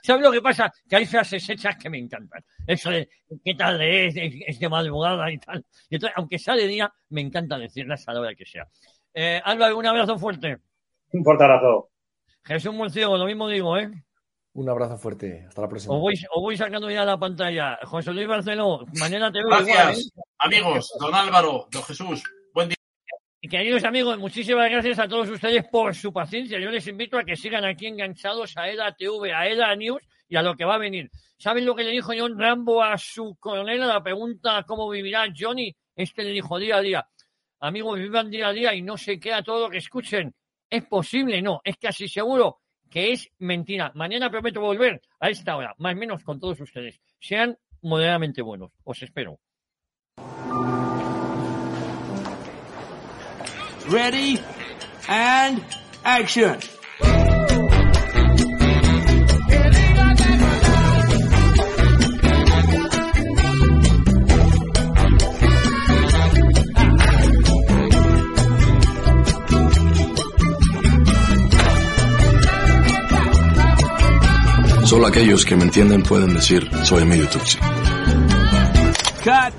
¿Sabes lo que pasa? Que hay frases hechas que me encantan. Eso de qué tarde es, es, es de madrugada y tal. Y entonces, aunque sea de día, me encanta decirlas a la hora que sea. Eh, Álvaro, un abrazo fuerte. Un fuerte abrazo. Jesús Murciego, lo mismo digo, ¿eh? Un abrazo fuerte. Hasta la próxima. Os voy, os voy sacando ya la pantalla. José Luis Barceló, mañana te veo igual, ¿eh? Gracias, amigos, don Álvaro, don Jesús. Buen día. Y queridos amigos, muchísimas gracias a todos ustedes por su paciencia. Yo les invito a que sigan aquí enganchados a EDA TV, a EDA News y a lo que va a venir. ¿Saben lo que le dijo John Rambo a su coronel a la pregunta cómo vivirá Johnny? Este le dijo día a día. Amigos, vivan día a día y no se queda todo lo que escuchen. ¿Es posible? No, es casi seguro que es mentira. Mañana prometo volver a esta hora, más o menos con todos ustedes. Sean moderadamente buenos. Os espero. Ready and action. Solo aquellos que me entienden pueden decir, soy Emilio Tucci. Cut.